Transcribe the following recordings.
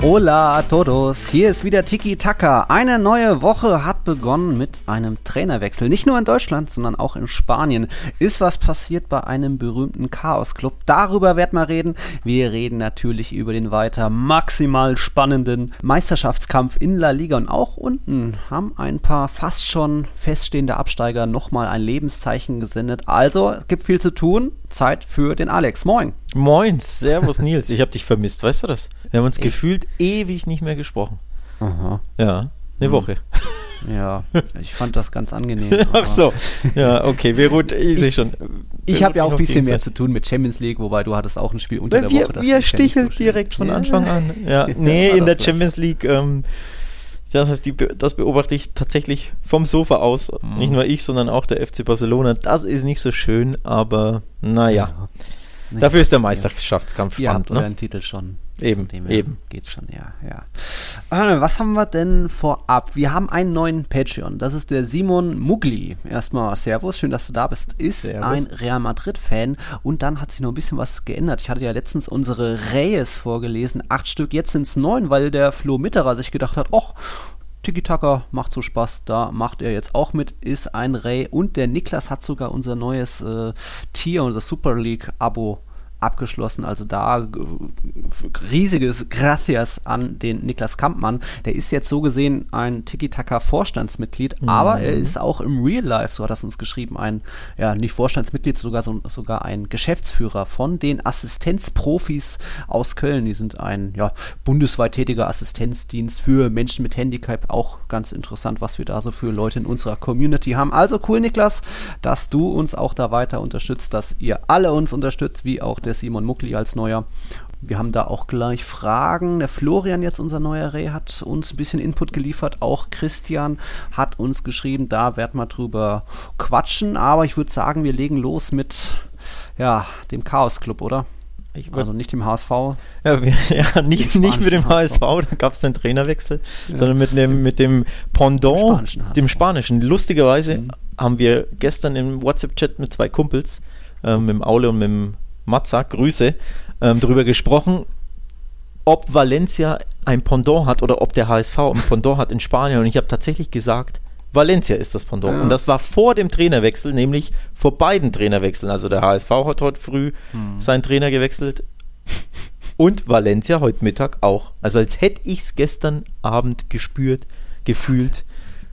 Hola a todos, hier ist wieder Tiki Taka. Eine neue Woche hat begonnen mit einem Trainerwechsel. Nicht nur in Deutschland, sondern auch in Spanien ist was passiert bei einem berühmten Chaos-Club. Darüber werden wir reden. Wir reden natürlich über den weiter maximal spannenden Meisterschaftskampf in La Liga. Und auch unten haben ein paar fast schon feststehende Absteiger nochmal ein Lebenszeichen gesendet. Also, es gibt viel zu tun. Zeit für den Alex. Moin. Moin, servus Nils. Ich habe dich vermisst, weißt du das? Wir haben uns Echt? gefühlt ewig nicht mehr gesprochen. Aha. Ja, eine hm. Woche. Ja, ich fand das ganz angenehm. Ach so, ja, okay, wir gut, ich sehe schon. Ich habe ja auch ein bisschen mehr zu tun mit Champions League, wobei du hattest auch ein Spiel unter Weil der wir, Woche. Wir sticheln so direkt von Anfang an. Ja, nee, in der Champions League, ähm, das, die, das, beobachte ich tatsächlich vom Sofa aus. Mhm. Nicht nur ich, sondern auch der FC Barcelona. Das ist nicht so schön, aber naja. Ja. Dafür ist der Meisterschaftskampf ja, spannend. Ja, ne? einen Titel schon. Eben, eben. Geht schon, ja, ja. Was haben wir denn vorab? Wir haben einen neuen Patreon. Das ist der Simon Mugli. Erstmal Servus, schön, dass du da bist. Ist Servus. ein Real Madrid-Fan und dann hat sich noch ein bisschen was geändert. Ich hatte ja letztens unsere Reyes vorgelesen. Acht Stück, jetzt sind es neun, weil der Flo Mitterer sich gedacht hat, ach, Tiki-Taka macht so Spaß, da macht er jetzt auch mit, ist ein Ray und der Niklas hat sogar unser neues äh, Tier, unser Super League-Abo abgeschlossen. Also da äh, riesiges Gracias an den Niklas Kampmann. Der ist jetzt so gesehen ein Tiki-Taka-Vorstandsmitglied, mhm. aber er ist auch im Real Life, so hat er uns geschrieben, ein, ja, nicht Vorstandsmitglied, sogar, so, sogar ein Geschäftsführer von den Assistenzprofis aus Köln. Die sind ein ja, bundesweit tätiger Assistenzdienst für Menschen mit Handicap. Auch ganz interessant, was wir da so für Leute in unserer Community haben. Also cool, Niklas, dass du uns auch da weiter unterstützt, dass ihr alle uns unterstützt, wie auch der der Simon Muckli als neuer. Wir haben da auch gleich Fragen. Der Florian, jetzt unser neuer Reh, hat uns ein bisschen Input geliefert. Auch Christian hat uns geschrieben, da werden wir drüber quatschen. Aber ich würde sagen, wir legen los mit ja, dem Chaos Club, oder? also nicht dem HSV. Ja, wir, ja nicht, nicht mit dem HSV, da gab es den Trainerwechsel, ja. sondern mit dem, mit dem Pendant, dem spanischen. Dem spanischen. Lustigerweise mhm. haben wir gestern im WhatsApp-Chat mit zwei Kumpels, äh, mit dem Aule und mit dem Matza, Grüße, ähm, darüber gesprochen, ob Valencia ein Pendant hat oder ob der HSV ein Pendant hat in Spanien. Und ich habe tatsächlich gesagt, Valencia ist das Pendant. Ja. Und das war vor dem Trainerwechsel, nämlich vor beiden Trainerwechseln. Also der HSV hat heute früh hm. seinen Trainer gewechselt und Valencia heute Mittag auch. Also als hätte ich es gestern Abend gespürt, gefühlt.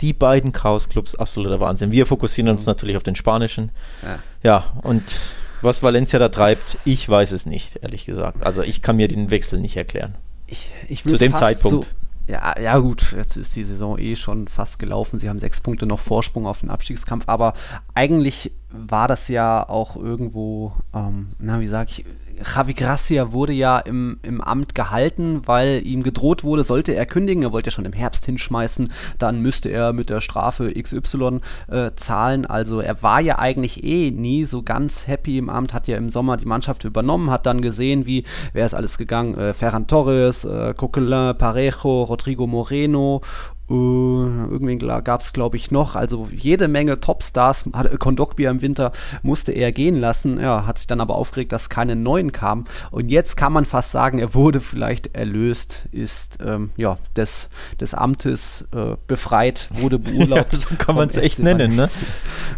Die beiden Chaos-Clubs, absoluter Wahnsinn. Wir fokussieren uns natürlich auf den spanischen. Ja, ja und was Valencia da treibt, ich weiß es nicht, ehrlich gesagt. Also ich kann mir den Wechsel nicht erklären. Ich, ich Zu dem Zeitpunkt. So, ja, ja, gut, jetzt ist die Saison eh schon fast gelaufen. Sie haben sechs Punkte noch Vorsprung auf den Abstiegskampf, aber eigentlich war das ja auch irgendwo, ähm, na, wie sage ich, Javi Gracia wurde ja im, im Amt gehalten, weil ihm gedroht wurde, sollte er kündigen, er wollte ja schon im Herbst hinschmeißen, dann müsste er mit der Strafe XY äh, zahlen. Also er war ja eigentlich eh nie so ganz happy im Amt, hat ja im Sommer die Mannschaft übernommen, hat dann gesehen, wie, wer ist alles gegangen? Äh, Ferran Torres, äh, Coquelin, Parejo, Rodrigo Moreno Uh, irgendwen gab es, glaube ich, noch. Also jede Menge Topstars. Kondogbia im Winter musste er gehen lassen. Ja, hat sich dann aber aufgeregt, dass keine neuen kamen. Und jetzt kann man fast sagen, er wurde vielleicht erlöst, ist ähm, ja des, des Amtes äh, befreit, wurde beurlaubt. Ja, so kann man es echt nennen, ne?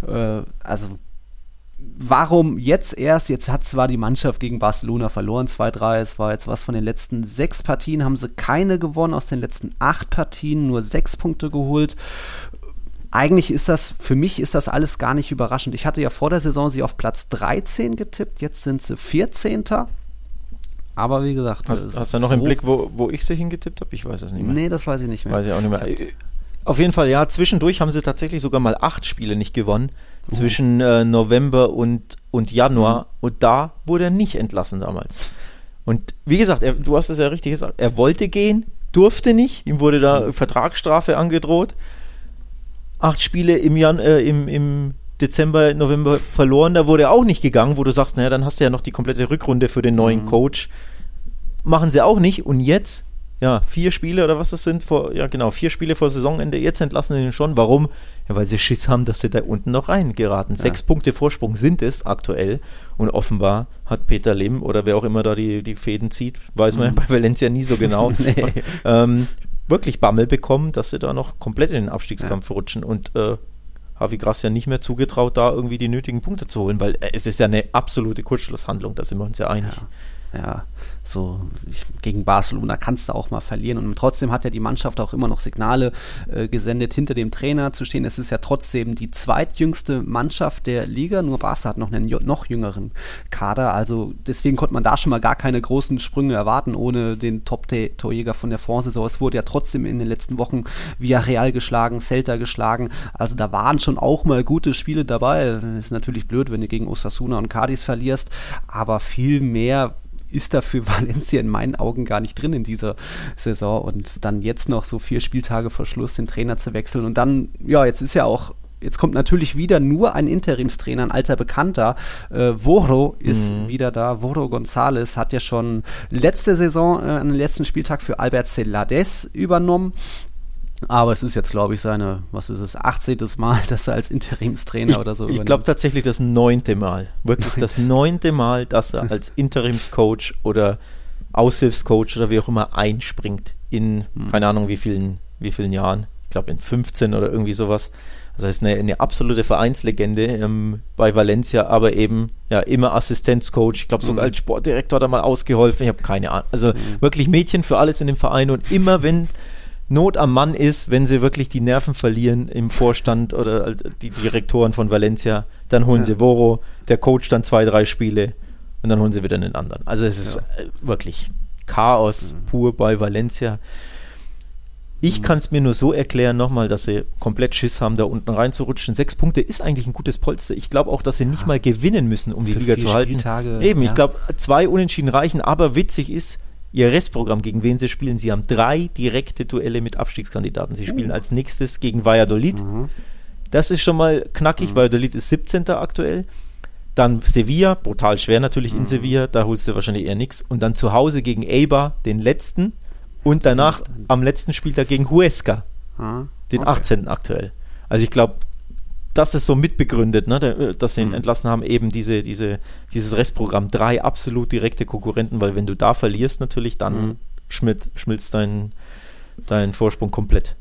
Äh, also warum jetzt erst? Jetzt hat zwar die Mannschaft gegen Barcelona verloren, 2-3. Es war jetzt was von den letzten sechs Partien, haben sie keine gewonnen. Aus den letzten acht Partien nur sechs Punkte geholt. Eigentlich ist das, für mich ist das alles gar nicht überraschend. Ich hatte ja vor der Saison sie auf Platz 13 getippt, jetzt sind sie 14. Aber wie gesagt. Hast, hast du noch so im Blick, wo, wo ich sie hingetippt habe? Ich weiß es nicht mehr. Nee, das weiß ich nicht mehr. Weiß ich auch nicht mehr. Auf jeden Fall, ja, zwischendurch haben sie tatsächlich sogar mal acht Spiele nicht gewonnen zwischen äh, November und, und Januar. Mhm. Und da wurde er nicht entlassen damals. Und wie gesagt, er, du hast es ja richtig gesagt, er wollte gehen, durfte nicht, ihm wurde da mhm. Vertragsstrafe angedroht. Acht Spiele im, Jan, äh, im, im Dezember, November verloren, da wurde er auch nicht gegangen, wo du sagst, naja, dann hast du ja noch die komplette Rückrunde für den neuen mhm. Coach. Machen sie auch nicht und jetzt ja, vier Spiele oder was das sind, vor, ja genau, vier Spiele vor Saisonende. Jetzt entlassen sie ihn schon. Warum? Ja, weil sie Schiss haben, dass sie da unten noch reingeraten. Ja. Sechs Punkte Vorsprung sind es aktuell. Und offenbar hat Peter Lim oder wer auch immer da die, die Fäden zieht, weiß man mhm. bei Valencia nie so genau, nee. ähm, wirklich Bammel bekommen, dass sie da noch komplett in den Abstiegskampf ja. rutschen. Und äh, Javi Gracia nicht mehr zugetraut, da irgendwie die nötigen Punkte zu holen, weil äh, es ist ja eine absolute Kurzschlusshandlung, da sind wir uns ja einig. Ja ja, so gegen Barcelona kannst du auch mal verlieren. Und trotzdem hat ja die Mannschaft auch immer noch Signale äh, gesendet, hinter dem Trainer zu stehen. Es ist ja trotzdem die zweitjüngste Mannschaft der Liga. Nur Barca hat noch einen noch jüngeren Kader. Also deswegen konnte man da schon mal gar keine großen Sprünge erwarten, ohne den Top-Torjäger von der Vorsaison. Es wurde ja trotzdem in den letzten Wochen via Real geschlagen, Celta geschlagen. Also da waren schon auch mal gute Spiele dabei. Ist natürlich blöd, wenn du gegen Osasuna und Cadiz verlierst, aber viel mehr ist da für Valencia in meinen Augen gar nicht drin in dieser Saison. Und dann jetzt noch so vier Spieltage vor Schluss den Trainer zu wechseln. Und dann, ja, jetzt ist ja auch Jetzt kommt natürlich wieder nur ein Interimstrainer, ein alter Bekannter. Äh, Voro ist mhm. wieder da. Voro González hat ja schon letzte Saison, äh, an den letzten Spieltag für Albert Celades übernommen. Aber es ist jetzt, glaube ich, seine, was ist es, 18. Mal, dass er als Interimstrainer ich, oder so Ich glaube tatsächlich das neunte Mal. Wirklich das neunte Mal, dass er als Interimscoach oder Aushilfscoach oder wie auch immer einspringt in, hm. keine Ahnung, wie vielen, wie vielen Jahren. Ich glaube in 15 oder irgendwie sowas. Das heißt, eine, eine absolute Vereinslegende ähm, bei Valencia, aber eben ja immer Assistenzcoach. Ich glaube, sogar mhm. als Sportdirektor hat er mal ausgeholfen. Ich habe keine Ahnung. Also mhm. wirklich Mädchen für alles in dem Verein und immer wenn Not am Mann ist, wenn sie wirklich die Nerven verlieren im Vorstand oder die Direktoren von Valencia, dann holen ja. sie Voro, der Coach dann zwei, drei Spiele und dann holen sie wieder einen anderen. Also es ist ja. Äh, wirklich Chaos mhm. pur bei Valencia. Ich mhm. kann es mir nur so erklären, nochmal, dass sie komplett Schiss haben, da unten reinzurutschen. Sechs Punkte ist eigentlich ein gutes Polster. Ich glaube auch, dass sie nicht mal gewinnen müssen, um Für die Liga zu halten. Spieltage, Eben, ja. ich glaube, zwei Unentschieden reichen, aber witzig ist, ihr Restprogramm, gegen wen sie spielen. Sie haben drei direkte Duelle mit Abstiegskandidaten. Sie spielen uh. als nächstes gegen Valladolid. Mhm. Das ist schon mal knackig. Mhm. Valladolid ist 17. aktuell. Dann Sevilla, brutal schwer natürlich mhm. in Sevilla, da holst du wahrscheinlich eher nichts. Und dann zu Hause gegen Eibar, den letzten. Und danach am letzten Spieltag gegen Huesca, mhm. den okay. 18. aktuell. Also ich glaube, das ist so mitbegründet, ne, äh, dass sie ihn mhm. entlassen haben, eben diese, diese, dieses Restprogramm. Drei absolut direkte Konkurrenten, weil wenn du da verlierst, natürlich, dann mhm. schmilzt, schmilzt dein, dein Vorsprung komplett.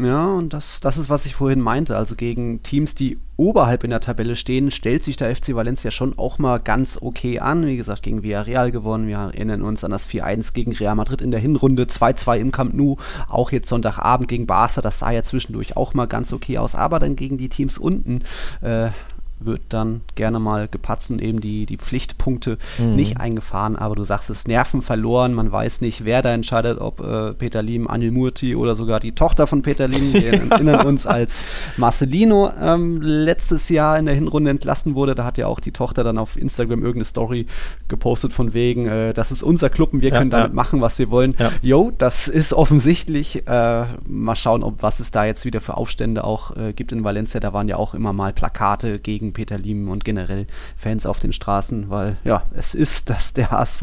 Ja, und das, das ist, was ich vorhin meinte. Also gegen Teams, die oberhalb in der Tabelle stehen, stellt sich der FC Valencia schon auch mal ganz okay an. Wie gesagt, gegen Villarreal gewonnen. Wir erinnern uns an das 4-1 gegen Real Madrid in der Hinrunde, 2-2 im Camp Nou. Auch jetzt Sonntagabend gegen Barca, das sah ja zwischendurch auch mal ganz okay aus. Aber dann gegen die Teams unten, äh, wird dann gerne mal gepatzt und eben die, die Pflichtpunkte mhm. nicht eingefahren. Aber du sagst es, Nerven verloren. Man weiß nicht, wer da entscheidet, ob äh, Peter Lim, Anil Murti oder sogar die Tochter von Peter Lim. Wir erinnern uns, als Marcelino ähm, letztes Jahr in der Hinrunde entlassen wurde. Da hat ja auch die Tochter dann auf Instagram irgendeine Story gepostet von wegen, äh, das ist unser Club und wir ja, können damit ja. machen, was wir wollen. Ja. Jo, das ist offensichtlich. Äh, mal schauen, ob was es da jetzt wieder für Aufstände auch äh, gibt in Valencia. Da waren ja auch immer mal Plakate gegen Peter Lim und generell Fans auf den Straßen, weil ja, es ist das der HSV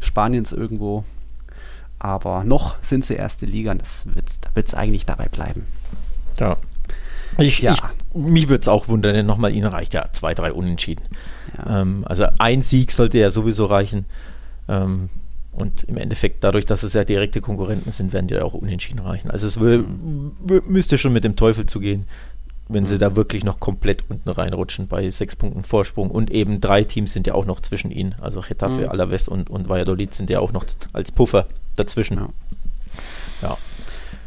Spaniens irgendwo. Aber noch sind sie erste Liga und das wird, da wird es eigentlich dabei bleiben. Ja. Ich, ja. Ich, mich würde es auch wundern, denn nochmal ihnen reicht ja zwei, drei Unentschieden. Ja. Ähm, also ein Sieg sollte ja sowieso reichen. Ähm, und im Endeffekt, dadurch, dass es ja direkte Konkurrenten sind, werden die ja auch unentschieden reichen. Also es müsste schon mit dem Teufel zugehen, wenn sie mhm. da wirklich noch komplett unten reinrutschen bei sechs Punkten Vorsprung. Und eben drei Teams sind ja auch noch zwischen ihnen. Also Getafe, mhm. Alaves und, und Valladolid sind ja auch noch als Puffer dazwischen. Ja. ja.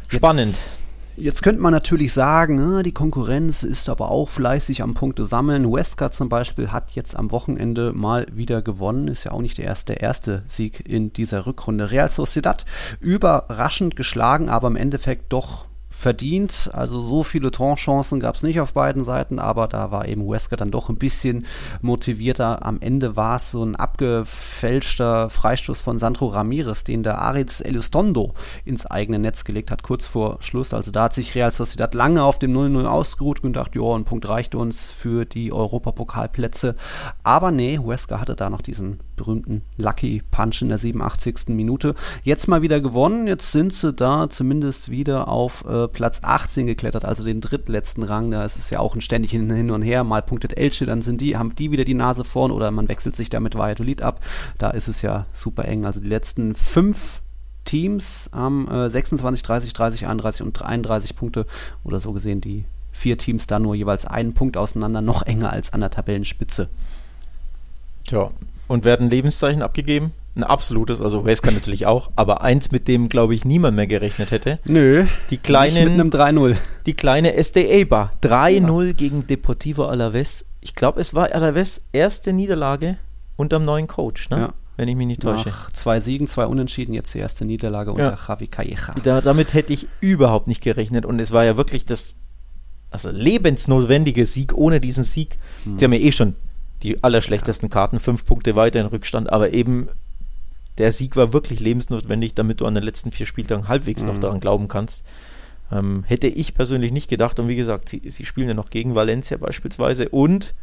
Spannend. Jetzt, jetzt, könnte man natürlich sagen, na, die Konkurrenz ist aber auch fleißig am Punkte sammeln. Huesca zum Beispiel hat jetzt am Wochenende mal wieder gewonnen. Ist ja auch nicht der erste, der erste Sieg in dieser Rückrunde. Real Sociedad überraschend geschlagen, aber im Endeffekt doch verdient. Also so viele Torchancen gab es nicht auf beiden Seiten, aber da war eben Wesker dann doch ein bisschen motivierter. Am Ende war es so ein abgefälschter Freistoß von Sandro Ramirez, den der Aritz Elustondo ins eigene Netz gelegt hat, kurz vor Schluss. Also da hat sich Real Sociedad lange auf dem 0-0 ausgeruht und gedacht, ja, ein Punkt reicht uns für die Europapokalplätze. Aber nee, Wesker hatte da noch diesen berühmten Lucky Punch in der 87. Minute. Jetzt mal wieder gewonnen. Jetzt sind sie da zumindest wieder auf äh, Platz 18 geklettert, also den drittletzten Rang. Da ist es ja auch ein ständig hin und her. Mal punktet Elche, dann sind die, haben die wieder die Nase vorn oder man wechselt sich da mit Valladolid ab. Da ist es ja super eng. Also die letzten fünf Teams haben äh, 26, 30, 30, 31 und 33 Punkte oder so gesehen die vier Teams da nur jeweils einen Punkt auseinander, noch enger als an der Tabellenspitze. Tja, und werden Lebenszeichen abgegeben? Ein absolutes, also Wesker natürlich auch, aber eins, mit dem, glaube ich, niemand mehr gerechnet hätte. Nö. Die kleinen, mit einem 3-0. Die kleine SDA-Bar. 3-0 ja. gegen Deportivo Alaves. Ich glaube, es war Alaves erste Niederlage unterm neuen Coach, ne? Ja. Wenn ich mich nicht täusche. Nach zwei Siegen, zwei Unentschieden, jetzt die erste Niederlage unter Javi Calleja. Da, damit hätte ich überhaupt nicht gerechnet und es war ja wirklich das also lebensnotwendige Sieg ohne diesen Sieg. Hm. Sie haben ja eh schon die allerschlechtesten Karten, fünf Punkte weiter in Rückstand, aber eben der Sieg war wirklich lebensnotwendig, damit du an den letzten vier Spieltagen halbwegs mhm. noch daran glauben kannst. Ähm, hätte ich persönlich nicht gedacht. Und wie gesagt, sie, sie spielen ja noch gegen Valencia beispielsweise. Und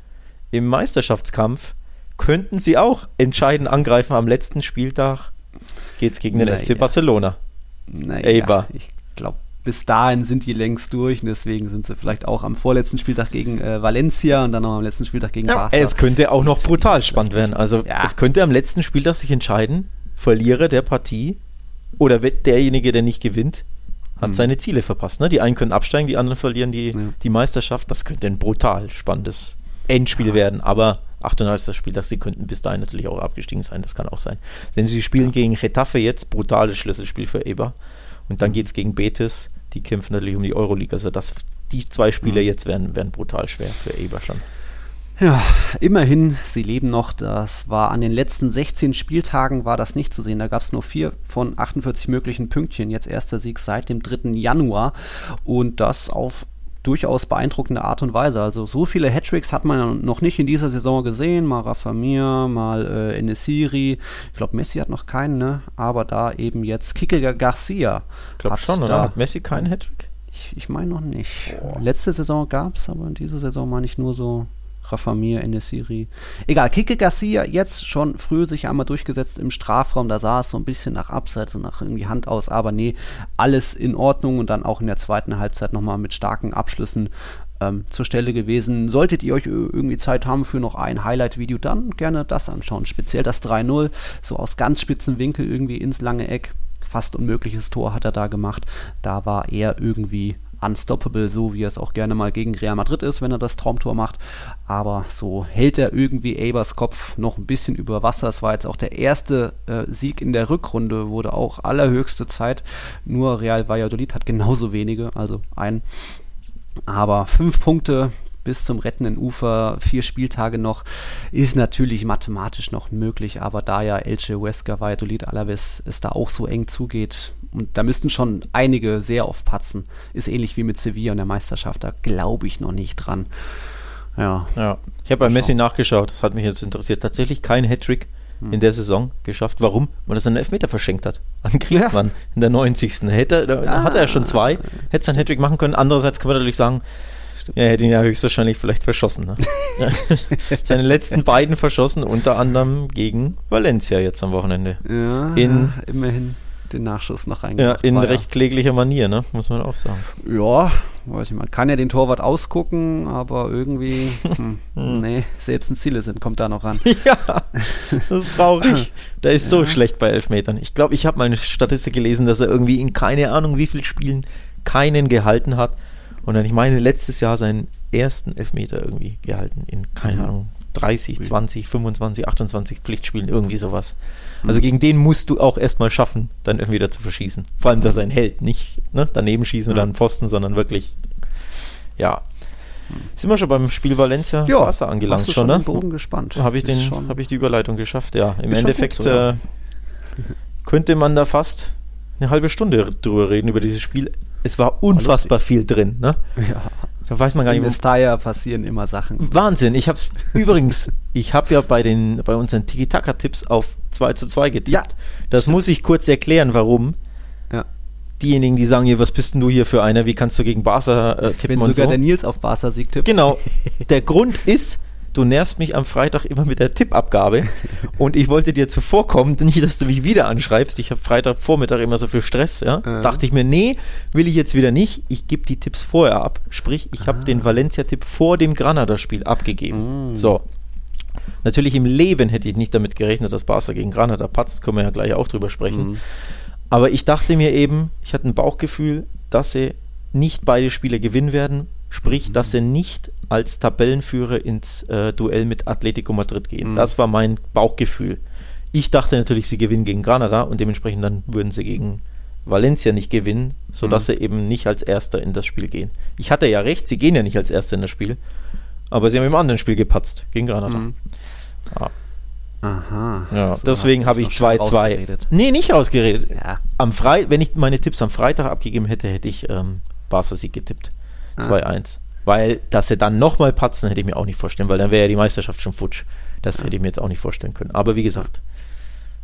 im Meisterschaftskampf könnten sie auch entscheidend angreifen. Am letzten Spieltag geht es gegen den naja. FC Barcelona. Naja, ich glaube, bis dahin sind die längst durch und deswegen sind sie vielleicht auch am vorletzten Spieltag gegen äh, Valencia und dann noch am letzten Spieltag gegen ja, Barca. Es könnte auch noch brutal spannend werden. Also ja. es könnte am letzten Spieltag sich entscheiden, Verlierer der Partie oder derjenige, der nicht gewinnt, hat mhm. seine Ziele verpasst. Ne? Die einen können absteigen, die anderen verlieren die, ja. die Meisterschaft. Das könnte ein brutal spannendes Endspiel ja. werden. Aber 38. Spieltag, sie könnten bis dahin natürlich auch abgestiegen sein. Das kann auch sein. Denn sie spielen gegen Retafe jetzt, brutales Schlüsselspiel für Eber. Und dann mhm. geht es gegen Betis. Die kämpfen natürlich um die Euroleague. Also das, die zwei Spiele mhm. jetzt werden, werden brutal schwer für Eber schon. Ja, immerhin, sie leben noch. Das war an den letzten 16 Spieltagen war das nicht zu sehen. Da gab es nur vier von 48 möglichen Pünktchen. Jetzt erster Sieg seit dem 3. Januar und das auf durchaus beeindruckende Art und Weise. Also so viele Hattricks hat man noch nicht in dieser Saison gesehen. Mal Rafa Mir, mal äh, Enesiri. Ich glaube, Messi hat noch keinen, ne? Aber da eben jetzt Kike Garcia. Ich glaube schon, oder? Hat Messi keinen Hattrick? Ich, ich meine noch nicht. Oh. Letzte Saison gab es, aber in dieser Saison meine ich nur so Rafamir, Enesiri. Egal, Kike Garcia jetzt schon früh sich einmal durchgesetzt im Strafraum. Da sah es so ein bisschen nach Abseits und nach irgendwie Hand aus, aber nee, alles in Ordnung und dann auch in der zweiten Halbzeit nochmal mit starken Abschlüssen ähm, zur Stelle gewesen. Solltet ihr euch irgendwie Zeit haben für noch ein Highlight-Video, dann gerne das anschauen. Speziell das 3-0, so aus ganz spitzen Winkel irgendwie ins lange Eck. Fast unmögliches Tor hat er da gemacht. Da war er irgendwie unstoppable, so wie er es auch gerne mal gegen Real Madrid ist, wenn er das Traumtor macht. Aber so hält er irgendwie Abers Kopf noch ein bisschen über Wasser. Es war jetzt auch der erste äh, Sieg in der Rückrunde, wurde auch allerhöchste Zeit. Nur Real Valladolid hat genauso wenige, also ein. Aber fünf Punkte bis zum rettenden Ufer, vier Spieltage noch, ist natürlich mathematisch noch möglich, aber da ja Elche, Huesca, Valladolid, Alaves es da auch so eng zugeht, und da müssten schon einige sehr oft patzen. Ist ähnlich wie mit Sevilla und der Meisterschaft. Da glaube ich noch nicht dran. Ja. ja. Ich habe bei Messi nachgeschaut. Das hat mich jetzt interessiert. Tatsächlich kein Hattrick hm. in der Saison geschafft. Warum? Weil er seinen Elfmeter verschenkt hat. An Griezmann ja. in der 90. Hätte, da ah. hatte er schon zwei. Hätte seinen Hattrick machen können. Andererseits kann man natürlich sagen, ja, er hätte ihn ja höchstwahrscheinlich vielleicht verschossen. Ne? Seine letzten beiden verschossen, unter anderem gegen Valencia jetzt am Wochenende. Ja, in, ja, immerhin den Nachschuss noch reingebracht. Ja, in recht kläglicher Manier, ne? muss man auch sagen. Ja, weiß ich, man kann ja den Torwart ausgucken, aber irgendwie, hm, nee, selbst ein Ziele sind, kommt da noch ran. ja, das ist traurig. Der ist ja. so schlecht bei Elfmetern. Ich glaube, ich habe mal eine Statistik gelesen, dass er irgendwie in keine Ahnung wie vielen Spielen keinen gehalten hat. Und dann, ich meine, letztes Jahr seinen ersten Elfmeter irgendwie gehalten in, keine mhm. Ahnung, 30, 20, 25, 28 Pflichtspielen, irgendwie sowas. Also gegen den musst du auch erstmal schaffen, dann irgendwie wieder zu verschießen. Vor allem, dass er ein Held, nicht ne, daneben schießen oder einen Pfosten, sondern wirklich, ja. Sind wir schon beim Spiel Valencia ja, Wasser angelangt schon, schon, ne? Bogen gespannt. Habe ich, hab ich die Überleitung geschafft, ja. Im Endeffekt gut, äh, könnte man da fast eine halbe Stunde drüber reden, über dieses Spiel. Es war unfassbar viel drin. Ne? Ja. Da weiß man gar nicht. In Mestalla passieren immer Sachen. Wahnsinn. Ich habe es übrigens, ich habe ja bei den bei unseren Tiki-Taka-Tipps auf 2 zu 2 getippt. Ja. Das muss ich kurz erklären, warum. Ja. Diejenigen, die sagen, hier, was bist denn du hier für einer? Wie kannst du gegen Barca äh, tippen Wenn und sogar so? der Nils auf Barca Sieg tippt. Genau. Der Grund ist, du nervst mich am Freitag immer mit der Tippabgabe und ich wollte dir zuvorkommen, nicht, dass du mich wieder anschreibst. Ich habe Freitagvormittag immer so viel Stress, ja. Ja. Dachte ich mir, nee, will ich jetzt wieder nicht. Ich gebe die Tipps vorher ab. Sprich, ich habe den Valencia-Tipp vor dem Granada-Spiel abgegeben. Mm. So. Natürlich im Leben hätte ich nicht damit gerechnet, dass Barca gegen Granada patzt. Können wir ja gleich auch drüber sprechen. Mhm. Aber ich dachte mir eben, ich hatte ein Bauchgefühl, dass sie nicht beide Spiele gewinnen werden. Sprich, dass sie nicht als Tabellenführer ins äh, Duell mit Atletico Madrid gehen. Mhm. Das war mein Bauchgefühl. Ich dachte natürlich, sie gewinnen gegen Granada und dementsprechend dann würden sie gegen Valencia nicht gewinnen, sodass Mhm. sie eben nicht als Erster in das Spiel gehen. Ich hatte ja recht, sie gehen ja nicht als Erster in das Spiel, aber sie haben im anderen Spiel gepatzt gegen Granada. Mhm. Ja, Aha. ja So deswegen habe ich doch schon 2-2. rausgeredet. Nee, nicht rausgeredet. Ja. Am Frei wenn ich meine Tipps am Freitag abgegeben hätte, hätte ich ähm, Barca-Sieg getippt. Ah. 2-1. Weil, dass sie dann nochmal patzen, hätte ich mir auch nicht vorstellen, weil dann wäre ja die Meisterschaft schon futsch. Das hätte ich mir jetzt auch nicht vorstellen können. Aber wie gesagt,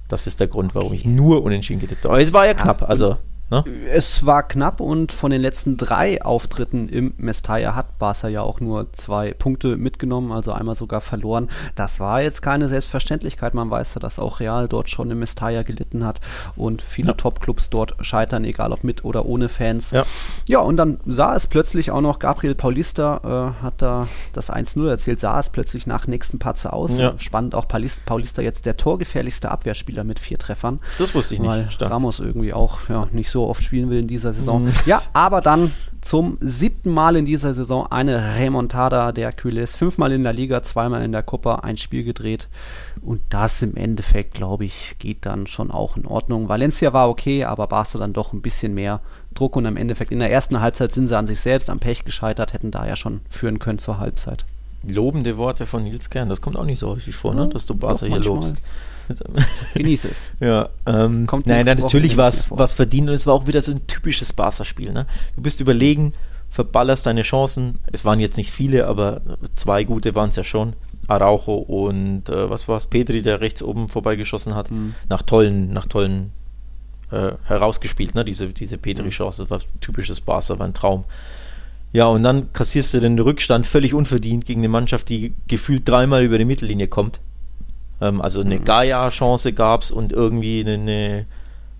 das ist der Grund, warum ich nur unentschieden getippt habe. Aber es war ja knapp, also. Ne? Es war knapp und von den letzten drei Auftritten im Mestalla hat Barca ja auch nur zwei Punkte mitgenommen, also einmal sogar verloren. Das war jetzt keine Selbstverständlichkeit. Man weiß ja, dass auch Real dort schon im Mestalla gelitten hat und viele Ja. Top-Clubs dort scheitern, egal ob mit oder ohne Fans. Ja. Ja, und dann sah es plötzlich auch noch, Gabriel Paulista äh, hat da das 1-0 erzählt, sah es plötzlich nach nächsten Patze aus. Ja. Spannend auch Paulista, Paulista jetzt der torgefährlichste Abwehrspieler mit vier Treffern Das wusste ich nicht. weil. Ramos irgendwie auch ja, nicht so oft spielen will in dieser Saison. Mhm. Ja, aber dann zum siebten Mal in dieser Saison eine Remontada der Cules. Fünfmal in der Liga, zweimal in der Copa, ein Spiel gedreht. Und das im Endeffekt, glaube ich, geht dann schon auch in Ordnung. Valencia war okay, aber Barca dann doch ein bisschen mehr Druck. Und im Endeffekt in der ersten Halbzeit sind sie an sich selbst am Pech gescheitert, hätten da ja schon führen können zur Halbzeit. Lobende Worte von Nils Kern, das kommt auch nicht so häufig vor, ne? Dass du Barca hier lobst. Genieße es. Ja, ähm, Kommt nein, nein, natürlich war es was verdient und es war auch wieder so ein typisches Barca-Spiel. Ne? Du bist überlegen, verballerst deine Chancen. Es waren jetzt nicht viele, aber zwei gute waren es ja schon. Araujo und äh, was war es? Petri, der rechts oben vorbeigeschossen hat. Mhm. Nach tollen, nach tollen äh, herausgespielt, ne? Diese, diese. Petri-Chance. Das war typisches Barca, war ein Traum. Ja, und dann kassierst du den Rückstand völlig unverdient gegen eine Mannschaft, die gefühlt dreimal über die Mittellinie kommt. Ähm, also eine Mhm. Gaia-Chance gab es und irgendwie eine, eine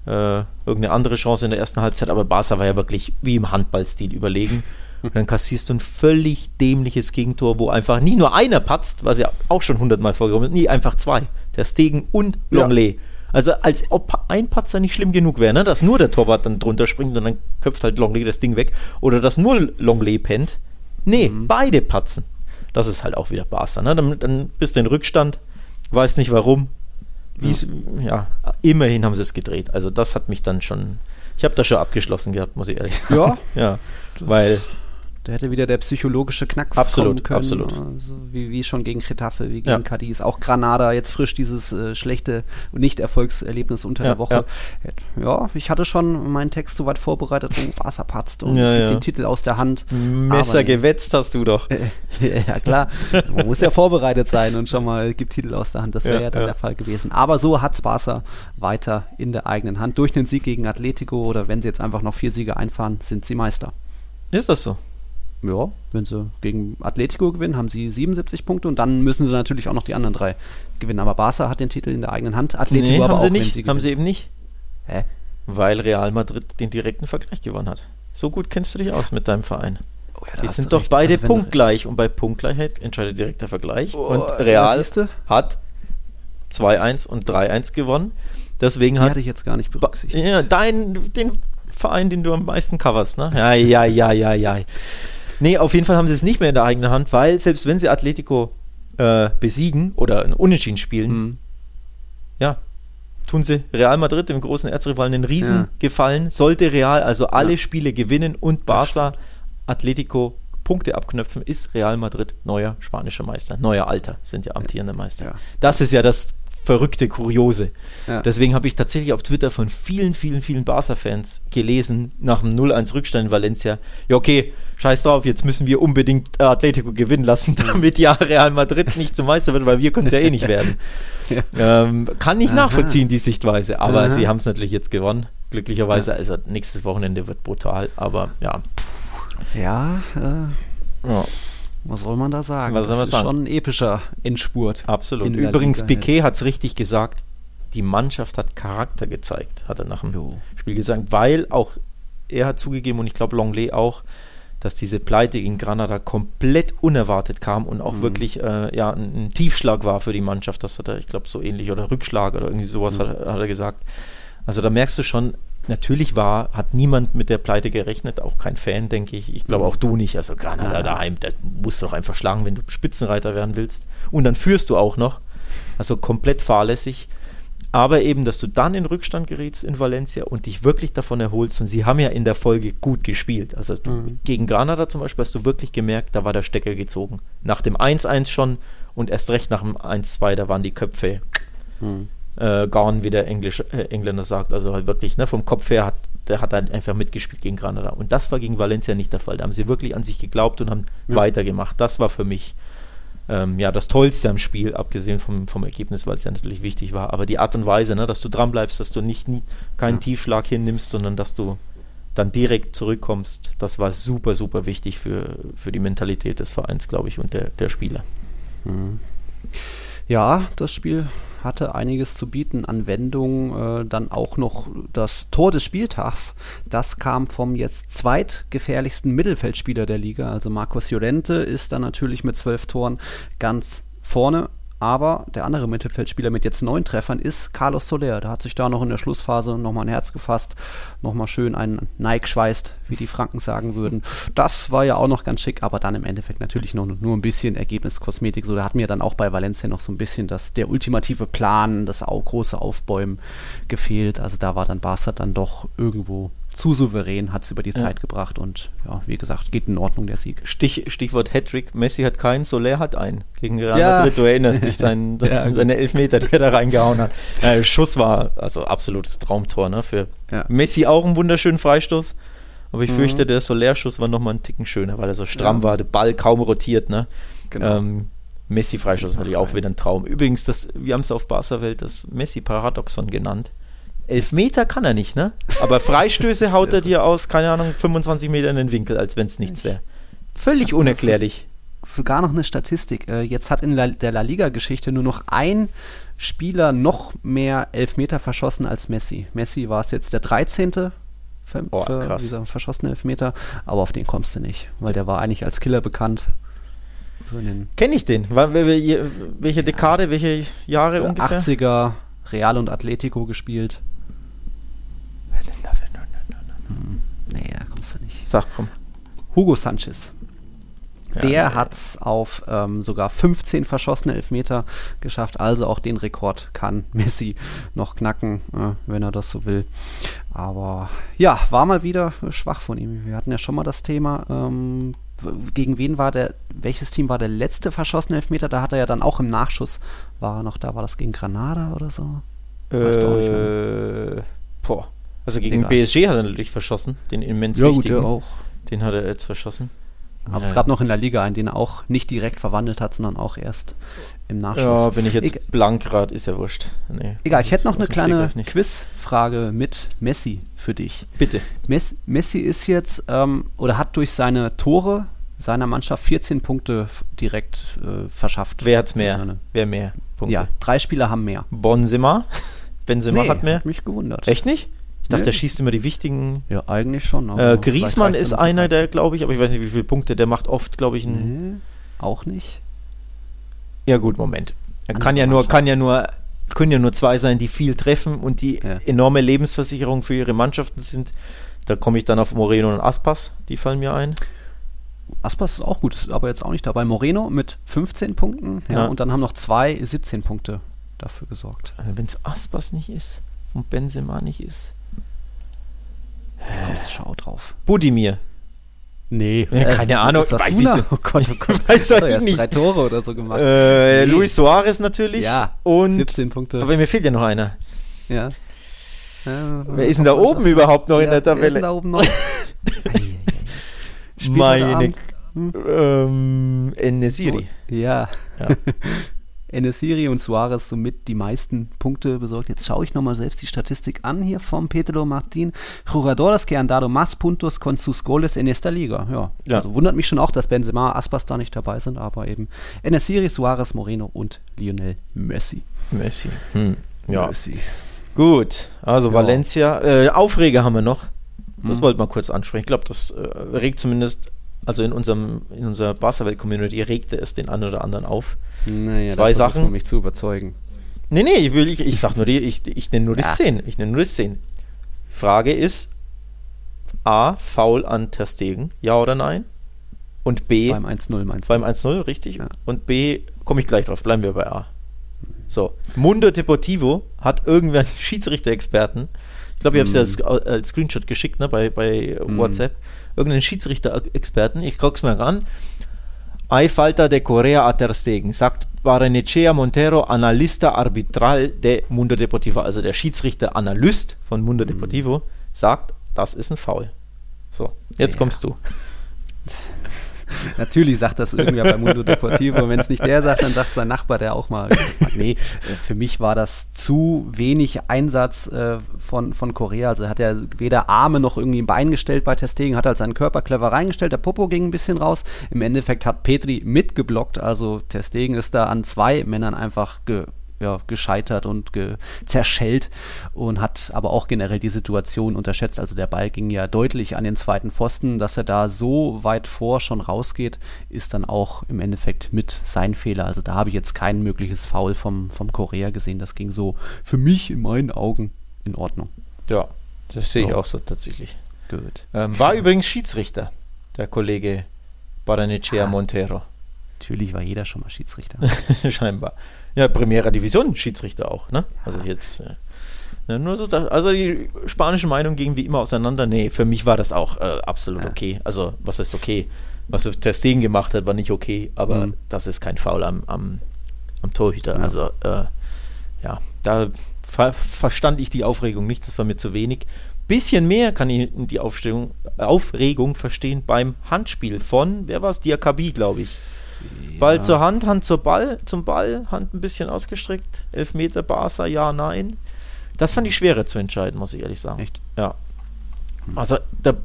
äh, irgendeine andere Chance in der ersten Halbzeit, aber Barca war ja wirklich wie im Handballstil überlegen. Und dann kassierst du ein völlig dämliches Gegentor, wo einfach nicht nur einer patzt, was ja auch schon hundertmal vorgekommen ist, nee, einfach zwei. Der Stegen und Ja. Longley. Also als ob ein Patzer nicht schlimm genug wäre, ne? dass nur der Torwart dann drunter springt und dann köpft halt Longley das Ding weg. Oder dass nur Longley pennt. Nee, Mhm. beide patzen. Das ist halt auch wieder Barca. Ne? Dann, dann bist du in Rückstand, weißt nicht warum. Wie's, ja. immerhin haben sie es gedreht. Also das hat mich dann schon. Ich habe da schon abgeschlossen gehabt, muss ich ehrlich sagen. Ja. ja. Weil Da hätte wieder der psychologische Knacks Absolut, kommen können. absolut. Also wie, wie schon gegen Getafe, wie gegen Ja. Cadiz. Auch Granada, jetzt frisch dieses äh, schlechte Nicht-Erfolgserlebnis unter Ja, der Woche. Ja. ich hatte schon meinen Text soweit vorbereitet, oh, Wasser patzt und Ja, ja. den Titel aus der Hand. Messer gewetzt hast du doch. ja, klar. Man muss ja vorbereitet sein und schon mal gibt Titel aus der Hand. Das wäre Ja, ja, dann ja. der Fall gewesen. Aber so hat Barca weiter in der eigenen Hand. Durch den Sieg gegen Atletico oder wenn sie jetzt einfach noch vier Siege einfahren, sind sie Meister. Ist das so? Ja, wenn sie gegen Atletico gewinnen, haben sie 77 Punkte und dann müssen sie natürlich auch noch die anderen drei gewinnen. Aber Barca hat den Titel in der eigenen Hand, Atletico Nee, aber haben auch, sie wenn nicht. sie haben sie eben nicht. Hä? Weil Real Madrid den direkten Vergleich gewonnen hat. So gut kennst du dich aus mit deinem Verein. Oh ja, Die sind doch recht. beide Also punktgleich und bei Punktgleichheit entscheidet direkter Vergleich. Oh, und Real hat 2-1 und 3-1 gewonnen. Deswegen Die hat hatte ich jetzt gar nicht berücksichtigt. Ja, dein, den Verein, den du am meisten coverst, ne? Ja, ja, ja, ja, ja. Nee, auf jeden Fall haben sie es nicht mehr in der eigenen Hand, weil selbst wenn sie Atletico äh, besiegen oder ein Unentschieden spielen, Mhm. ja, tun sie Real Madrid, dem großen Erzrivalen, einen riesen Ja. Gefallen. Sollte Real also alle Ja. Spiele gewinnen und Barca Atletico Punkte abknöpfen, ist Real Madrid neuer spanischer Meister. Neuer Alter sind ja amtierende Meister. Ja. Das ist ja das verrückte Kuriose. Ja. Deswegen habe ich tatsächlich auf Twitter von vielen, vielen, vielen Barca-Fans gelesen, nach dem 0-1-Rückstand in Valencia, ja okay, scheiß drauf, jetzt müssen wir unbedingt Atletico gewinnen lassen, damit ja Real Madrid nicht zum Meister wird, weil wir können es ja eh nicht werden. ja. ähm, kann ich Aha. nachvollziehen, die Sichtweise, aber Aha. sie haben es natürlich jetzt gewonnen, glücklicherweise. Ja. Also nächstes Wochenende wird brutal, aber ja. Ja, äh, ja. Was soll man da sagen? Was soll man das ist sagen? schon ein epischer Endspurt. Absolut. Übrigens, Piquet hat es richtig gesagt, die Mannschaft hat Charakter gezeigt, hat er nach dem jo. Spiel gesagt, weil auch er hat zugegeben und ich glaube Longley auch, dass diese Pleite gegen Granada komplett unerwartet kam und auch mhm. wirklich äh, ja, ein, ein, Tiefschlag war für die Mannschaft. Das hat er, ich glaube, so ähnlich oder Rückschlag oder irgendwie sowas mhm. hat, hat er gesagt. Also da merkst du schon, natürlich war, hat niemand mit der Pleite gerechnet, auch kein Fan, denke ich. Ich glaube mhm. auch du nicht. Also Granada daheim, das musst du doch einfach schlagen, wenn du Spitzenreiter werden willst. Und dann führst du auch noch. Also komplett fahrlässig. Aber eben, dass du dann in Rückstand gerätst in Valencia und dich wirklich davon erholst. Und sie haben ja in der Folge gut gespielt. Also du, mhm. gegen Granada zum Beispiel hast du wirklich gemerkt, da war der Stecker gezogen. Nach dem 1-1 schon und erst recht nach dem 1-2, da waren die Köpfe mhm äh, Gorn, wie der Englisch, äh, Engländer sagt. Also halt wirklich, ne, vom Kopf her hat der hat dann einfach mitgespielt gegen Granada. Und das war gegen Valencia nicht der Fall. Da haben sie wirklich an sich geglaubt und haben ja. weitergemacht. Das war für mich ähm, ja das Tollste am Spiel, abgesehen vom, vom Ergebnis, weil es ja natürlich wichtig war. Aber die Art und Weise, ne, dass du dran bleibst, dass du nicht nie, keinen ja. Tiefschlag hinnimmst, sondern dass du dann direkt zurückkommst, das war super, super wichtig für, für die Mentalität des Vereins, glaube ich, und der, der Spieler. Mhm. Ja, das Spiel hatte einiges zu bieten an Wendungen. Äh, dann auch noch das Tor des Spieltags. Das kam vom jetzt zweitgefährlichsten Mittelfeldspieler der Liga. Also Marcos Llorente ist dann natürlich mit zwölf Toren ganz vorne. Aber der andere Mittelfeldspieler mit jetzt neun Treffern ist Carlos Soler. Der hat sich da noch in der Schlussphase nochmal ein Herz gefasst, nochmal schön einen Nike schweißt, wie die Franken sagen würden. Das war ja auch noch ganz schick, aber dann im Endeffekt natürlich noch nur ein bisschen Ergebniskosmetik. So, da hat mir dann auch bei Valencia noch so ein bisschen das, der ultimative Plan, das große Aufbäumen gefehlt. Also da war dann Barca dann doch irgendwo zu souverän, hat es über die ja. Zeit gebracht und ja, wie gesagt, geht in Ordnung der Sieg. Stich, Stichwort Hattrick, Messi hat keinen, Soler hat einen gegen Real ja. Madrid, du erinnerst dich, sein, ja, seine Elfmeter, die er da reingehauen hat. Der Schuss war also absolutes Traumtor ne, für Messi auch ein wunderschönen Freistoß, aber ich mhm. fürchte, der Soler-Schuss war nochmal einen Ticken schöner, weil er so stramm war, der Ball kaum rotiert, ne? Genau. Ähm, Messi-Freistoß hatte ich auch wieder ein Traum. Übrigens, das, wir haben es auf Barca-Welt das Messi-Paradoxon genannt. Elfmeter kann er nicht, ne? Aber Freistöße haut er dir aus, keine Ahnung, 25 Meter in den Winkel, als wenn es nichts wäre. Völlig unerklärlich. Sogar noch eine Statistik. Äh, jetzt hat in der La Liga-Geschichte nur noch ein Spieler noch mehr Elfmeter verschossen als Messi. Messi war es jetzt der 13. Für, oh, für dieser verschossene Elfmeter, aber auf den kommst du nicht, weil der war eigentlich als Killer bekannt. So Kenne ich den? Welche Dekade, welche Jahre ungefähr? 80er, Real und Atletico gespielt. Hm, nee, da kommst du nicht. Sag, komm. Hugo Sanchez. Der ja, hat es auf ähm, sogar 15 verschossene Elfmeter geschafft. Also auch den Rekord kann Messi noch knacken, äh, wenn er das so will. Aber ja, war mal wieder schwach von ihm. Wir hatten ja schon mal das Thema. Ähm, gegen wen war der, welches Team war der letzte verschossene Elfmeter? Da hat er ja dann auch im Nachschuss, war er noch da, war das gegen Granada oder so? Weißt du auch nicht mehr. Äh, boah. Also gegen Egal. PSG hat er natürlich verschossen, den immens ja, wichtigen. Gut, auch. Den hat er jetzt verschossen. Aber ja. es gab noch in der Liga einen, den er auch nicht direkt verwandelt hat, sondern auch erst im Nachschuss. Ja, bin ich jetzt Egal. blank gerade, ist ja wurscht. Nee, Egal, ich hätte noch eine kleine Quizfrage mit Messi für dich. Bitte. Messi, Messi ist jetzt, ähm, oder hat durch seine Tore seiner Mannschaft 14 Punkte direkt äh, verschafft. Wer hat's mehr? Seine, Wer mehr Punkte? Ja, drei Spieler haben mehr. Benzema? Benzema nee, hat mehr? Hat mich gewundert. Echt nicht? Ich dachte, nee. der schießt immer die wichtigen. Ja, eigentlich schon. Äh, Griesmann ist einer, der, glaube ich, aber ich weiß nicht, wie viele Punkte, der macht oft, glaube ich, ein. Nee, auch nicht. Ja, gut, Moment. Er kann ja nur, kann ja nur, können ja nur zwei sein, die viel treffen und die ja. enorme Lebensversicherung für ihre Mannschaften sind. Da komme ich dann auf Moreno und Aspas, die fallen mir ein. Aspas ist auch gut, aber jetzt auch nicht dabei. Moreno mit 15 Punkten ja, ja. und dann haben noch zwei 17 Punkte dafür gesorgt. Also Wenn es Aspas nicht ist und Benzema nicht ist, da kommst du schau drauf. Budimir. Nee, ja, keine äh, Ahnung. Weiß ich, oh Gott, oh Gott. weiß doch erst nicht. drei Tore oder so gemacht. Äh, nee. Luis Suarez natürlich. Ja, und 17 Punkte. Aber mir fehlt ja noch einer. Ja. ja wer ist denn da oben überhaupt noch ja, in der Tabelle? Wer ist denn da oben noch? Meine hm? ähm, Enesiri. Oh, ja. ja. Enesiri und Suarez somit die meisten Punkte besorgt. Jetzt schaue ich nochmal selbst die Statistik an hier vom Pedro Martin. Jugadores que han dado más puntos con sus goles en esta liga. Ja, ja. Also wundert mich schon auch, dass Benzema, Aspas da nicht dabei sind, aber eben Enesiri, Suarez, Moreno und Lionel Messi. Messi. Hm. Ja. Messi. Gut, also ja. Valencia. Äh, Aufreger haben wir noch. Das hm. wollten wir kurz ansprechen. Ich glaube, das äh, regt zumindest also in unserem in unserer Barca-Welt-Community regte es den einen oder anderen auf. Naja, Zwei Sachen. Um mich zu überzeugen. Nee, nee, ich, will, ich, ich sag nur die, ich, ich nenne nur die ja. Szenen. Ich nenne nur die Szenen. Frage ist: A, Foul an Ter Stegen, ja oder nein? Und B. Beim 1-0 meinst du? Beim 1-0, richtig. Ja. Und B, komme ich gleich drauf, bleiben wir bei A. So, Mundo Deportivo hat irgendwer einen Schiedsrichter-Experten. Ich glaube, ich habe es mm. ja als, als, Screenshot geschickt, ne, bei, bei mm. WhatsApp irgendeinen Schiedsrichter-Experten, ich gucke es mir an. Hay falta de Correa a Ter Stegen, sagt Barenechea Montero, Analista Arbitral de Mundo Deportivo. Also der Schiedsrichter-Analyst von Mundo mhm. Deportivo sagt, das ist ein Foul. So, jetzt ja. kommst du. Natürlich sagt das irgendwer bei Mundo Deportivo. Wenn es nicht der sagt, dann sagt sein Nachbar, der auch mal. Nee, äh, für mich war das zu wenig Einsatz äh, von, von Korea. Also hat er weder Arme noch irgendwie ein Bein gestellt bei Testegen, hat halt seinen Körper clever reingestellt. Der Popo ging ein bisschen raus. Im Endeffekt hat Petri mitgeblockt. Also Testegen ist da an zwei Männern einfach ge ja, gescheitert und ge zerschellt und hat aber auch generell die Situation unterschätzt. Also der Ball ging ja deutlich an den zweiten Pfosten, dass er da so weit vor schon rausgeht, ist dann auch im Endeffekt mit sein Fehler. Also da habe ich jetzt kein mögliches Foul vom, vom Korea gesehen. Das ging so für mich in meinen Augen in Ordnung. Ja, das sehe ich auch so tatsächlich. Gut. Ähm, war übrigens Schiedsrichter, der Kollege Baranechea ah, Montero. Natürlich war jeder schon mal Schiedsrichter. Scheinbar. Ja, Primera Division Schiedsrichter auch, ne? Also jetzt. Äh, ja, nur so, da, also die spanische Meinung ging wie immer auseinander. Nee, für mich war das auch äh, absolut ja. okay. Also, was heißt okay? Was Testegen gemacht hat, war nicht okay, aber mhm. das ist kein Foul am, am, am Torhüter. Ja. Also, äh, ja, da ver verstand ich die Aufregung nicht, das war mir zu wenig. Bisschen mehr kann ich die Aufstellung, Aufregung verstehen beim Handspiel von, wer war es? Diakabi, glaube ich. Ball zur Hand, Hand zur Ball, zum Ball, Hand ein bisschen ausgestreckt. Elfmeter Barca, ja, nein. Das fand ich schwerer zu entscheiden, muss ich ehrlich sagen. Echt? Ja. Also der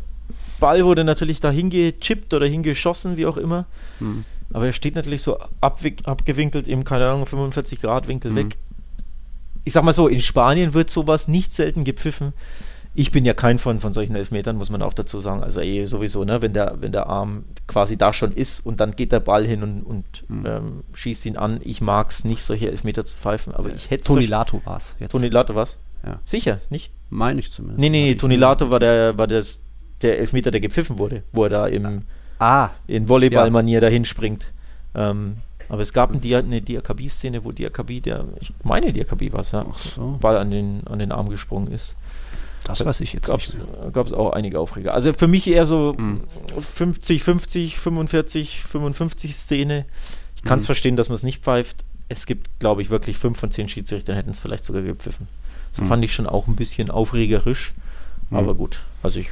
Ball wurde natürlich da hingechippt oder hingeschossen, wie auch immer. Mhm. Aber er steht natürlich so abgewinkelt im, keine Ahnung, 45 Grad Winkel mhm. weg. Ich sag mal so, in Spanien wird sowas nicht selten gepfiffen. Ich bin ja kein von, von solchen Elfmetern, muss man auch dazu sagen. Also eh sowieso, ne, wenn der, wenn der Arm quasi da schon ist und dann geht der Ball hin und, und mhm. ähm, schießt ihn an. Ich mag es nicht, solche Elfmeter zu pfeifen, aber ich hätte Toni Lato war es. Toni Lato was? Ja. Sicher, nicht? Meine ich zumindest. Nee, nee, nee, Toni Lato war der, war das, der Elfmeter, der gepfiffen wurde, wo er da im, ah, in Volleyballmanier ja. dahin springt. Ähm, aber es gab eine, eine Diakabi-Szene, wo Diakabi, der, ich meine Diakabi war es, ja, so. Ball an den, an den Arm gesprungen ist. Das weiß ich jetzt gab's, nicht. Gab es auch einige Aufreger. Also für mich eher so hm. 50, 50, 45, 55 Szene. Ich kann es hm. verstehen, dass man es nicht pfeift. Es gibt, glaube ich, wirklich fünf von zehn Schiedsrichtern hätten es vielleicht sogar gepfiffen. So hm. fand ich schon auch ein bisschen aufregerisch. Hm. Aber gut, also ich,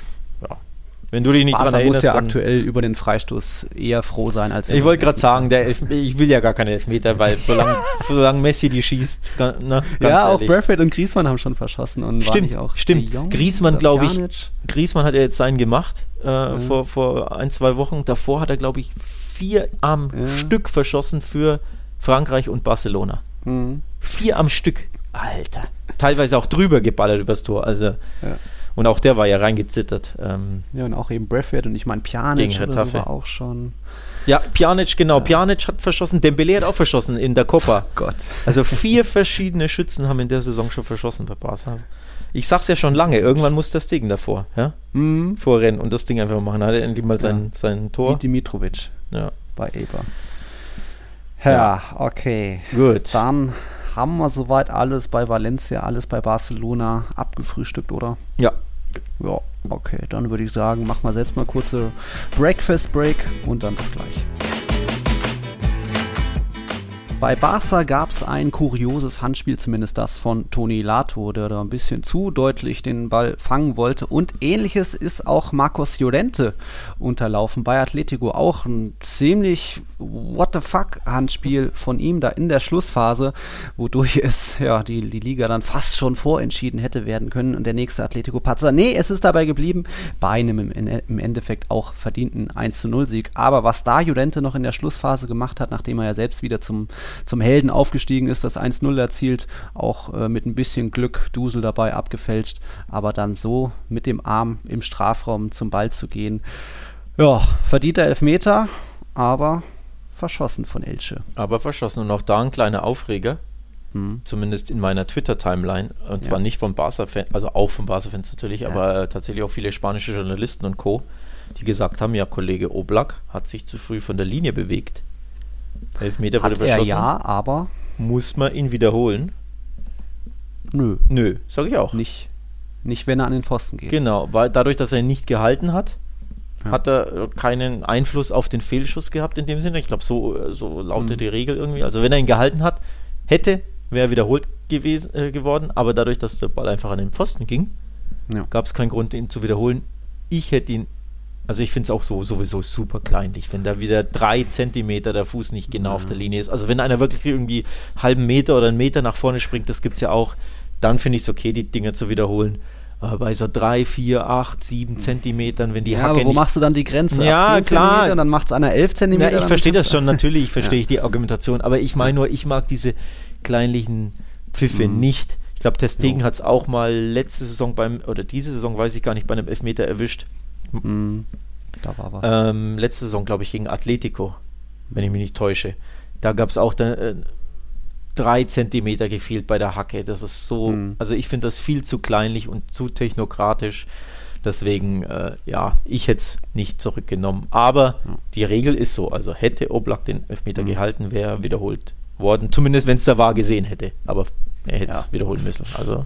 wenn du dich nicht Barca dran erinnerst, muss ja aktuell über den Freistoß eher froh sein als Ich wollte gerade sagen, der Elf ich will ja gar keine Elfmeter, weil solange, solange Messi die schießt, na, Ja, ehrlich. auch Bradford und Griezmann haben schon verschossen und stimmt, auch stimmt. Griezmann, glaube ich, Griezmann hat ja jetzt seinen gemacht äh, mhm. vor, vor ein, zwei Wochen. Davor hat er, glaube ich, vier am ja. Stück verschossen für Frankreich und Barcelona. Mhm. Vier am Stück. Alter. Teilweise auch drüber geballert übers Tor. Also ja. Und auch der war ja reingezittert. Ähm, ja, und auch eben Breathworth und ich meine Pjanic oder so war auch schon. Ja, Pjanic, genau. Ja. Pjanic hat verschossen, Dembele hat auch verschossen in der Copa. Oh Gott. Also vier verschiedene Schützen haben in der Saison schon verschossen bei Barca. Ich sag's ja schon lange, irgendwann muss das Ding davor, ja? Mhm. Vorrennen und das Ding einfach machen. Hat er endlich mal sein, ja. sein Tor. Wie Dimitrovic. Ja. Bei Eber. Ja, ja, okay. Gut. Dann haben wir soweit alles bei Valencia, alles bei Barcelona abgefrühstückt, oder? Ja, Ja, okay, dann würde ich sagen, mach mal selbst mal kurze Breakfast Break und dann bis gleich. Bei Barca gab es ein kurioses Handspiel, zumindest das von Toni Lato, der da ein bisschen zu deutlich den Ball fangen wollte. Und ähnliches ist auch Marcos Llorente unterlaufen bei Atletico. Auch ein ziemlich what the fuck Handspiel von ihm da in der Schlussphase, wodurch es ja die, die Liga dann fast schon vorentschieden hätte werden können. Und der nächste Atletico-Patzer. Nee, es ist dabei geblieben, bei einem im, im Endeffekt auch verdienten 1 0 Sieg. Aber was da Llorente noch in der Schlussphase gemacht hat, nachdem er ja selbst wieder zum zum Helden aufgestiegen ist, das 1-0 erzielt, auch äh, mit ein bisschen Glück Dusel dabei abgefälscht, aber dann so mit dem Arm im Strafraum zum Ball zu gehen. Ja, verdienter Elfmeter, aber verschossen von Elche. Aber verschossen und auch da ein kleiner Aufreger. Hm. Zumindest in meiner Twitter-Timeline. Und zwar ja. nicht von Barca-Fans, also auch von Barca-Fans natürlich, ja. aber äh, tatsächlich auch viele spanische Journalisten und Co., die gesagt haben: Ja, Kollege Oblak hat sich zu früh von der Linie bewegt. Elfmeter wurde verschossen. ja, aber. Muss man ihn wiederholen? Nö. Nö, sag ich auch. Nicht, nicht, wenn er an den Pfosten geht. Genau, weil dadurch, dass er ihn nicht gehalten hat, ja. hat er keinen Einfluss auf den Fehlschuss gehabt in dem Sinne. Ich glaube, so, so lautet mhm. die Regel irgendwie. Also wenn er ihn gehalten hat, hätte, wäre er wiederholt gewesen, äh, geworden. Aber dadurch, dass der Ball einfach an den Pfosten ging, ja. gab es keinen Grund, ihn zu wiederholen. Ich hätte ihn also ich finde es auch so sowieso super kleinlich, wenn da wieder drei Zentimeter der Fuß nicht genau ja. auf der Linie ist. Also wenn einer wirklich irgendwie einen halben Meter oder einen Meter nach vorne springt, das gibt es ja auch, dann finde ich es okay, die Dinger zu wiederholen. Aber bei so drei, vier, acht, sieben. Zentimetern, wenn die ja, Hacke. Aber wo machst du dann die Grenze? Ja, klar. dann macht es einer elf Zentimeter. Ja, ich verstehe das schon, natürlich verstehe ich die Argumentation. Aber ich meine nur, ich mag diese kleinlichen Pfiffe mhm. nicht. Ich glaube, Testegen hat es auch mal letzte Saison beim, oder diese Saison, weiß ich gar nicht, bei einem Elfmeter erwischt. Mhm. Da war was. Ähm, letzte Saison, glaube ich, gegen Atletico, wenn ich mich nicht täusche. Da gab es auch äh, drei Zentimeter gefehlt bei der Hacke. Das ist so, mhm. also ich finde das viel zu kleinlich und zu technokratisch. Deswegen, äh, ja, ich hätte es nicht zurückgenommen. Aber ja. die Regel ist so, also hätte Oblak den Elfmeter mhm. gehalten, wäre wiederholt worden. Zumindest, wenn es da war, gesehen hätte. Aber er hätte es ja. wiederholen müssen. Also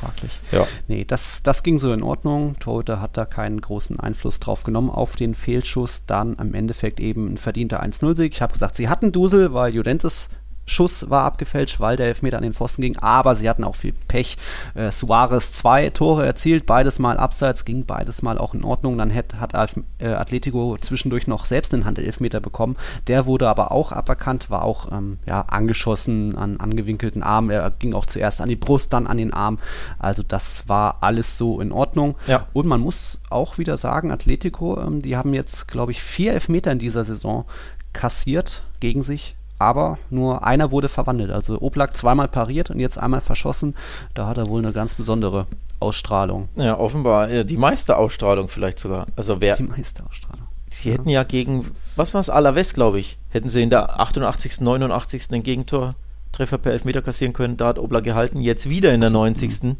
fraglich. Ja. Nee, das, das ging so in Ordnung. Torhüter hat da keinen großen Einfluss drauf genommen auf den Fehlschuss. Dann im Endeffekt eben ein verdienter 1-0-Sieg. Ich habe gesagt, sie hatten Dusel, weil Juventus Schuss war abgefälscht, weil der Elfmeter an den Pfosten ging, aber sie hatten auch viel Pech. Äh, Suarez zwei Tore erzielt, beides mal abseits, ging beides mal auch in Ordnung. Dann hat, hat äh, Atletico zwischendurch noch selbst einen Handelfmeter bekommen. Der wurde aber auch aberkannt, war auch ähm, ja, angeschossen an angewinkelten Arm. Er ging auch zuerst an die Brust, dann an den Arm. Also das war alles so in Ordnung. Ja. Und man muss auch wieder sagen, Atletico, ähm, die haben jetzt, glaube ich, vier Elfmeter in dieser Saison kassiert gegen sich aber nur einer wurde verwandelt. Also Oblak zweimal pariert und jetzt einmal verschossen. Da hat er wohl eine ganz besondere Ausstrahlung. Ja, offenbar die meiste Ausstrahlung vielleicht sogar. Also wer. Die meiste Ausstrahlung. Sie ja. hätten ja gegen, was war es, Alaves, glaube ich, hätten sie in der 88., 89. den Gegentor-Treffer per Elfmeter kassieren können. Da hat Oblak gehalten. Jetzt wieder in der 90. Mhm.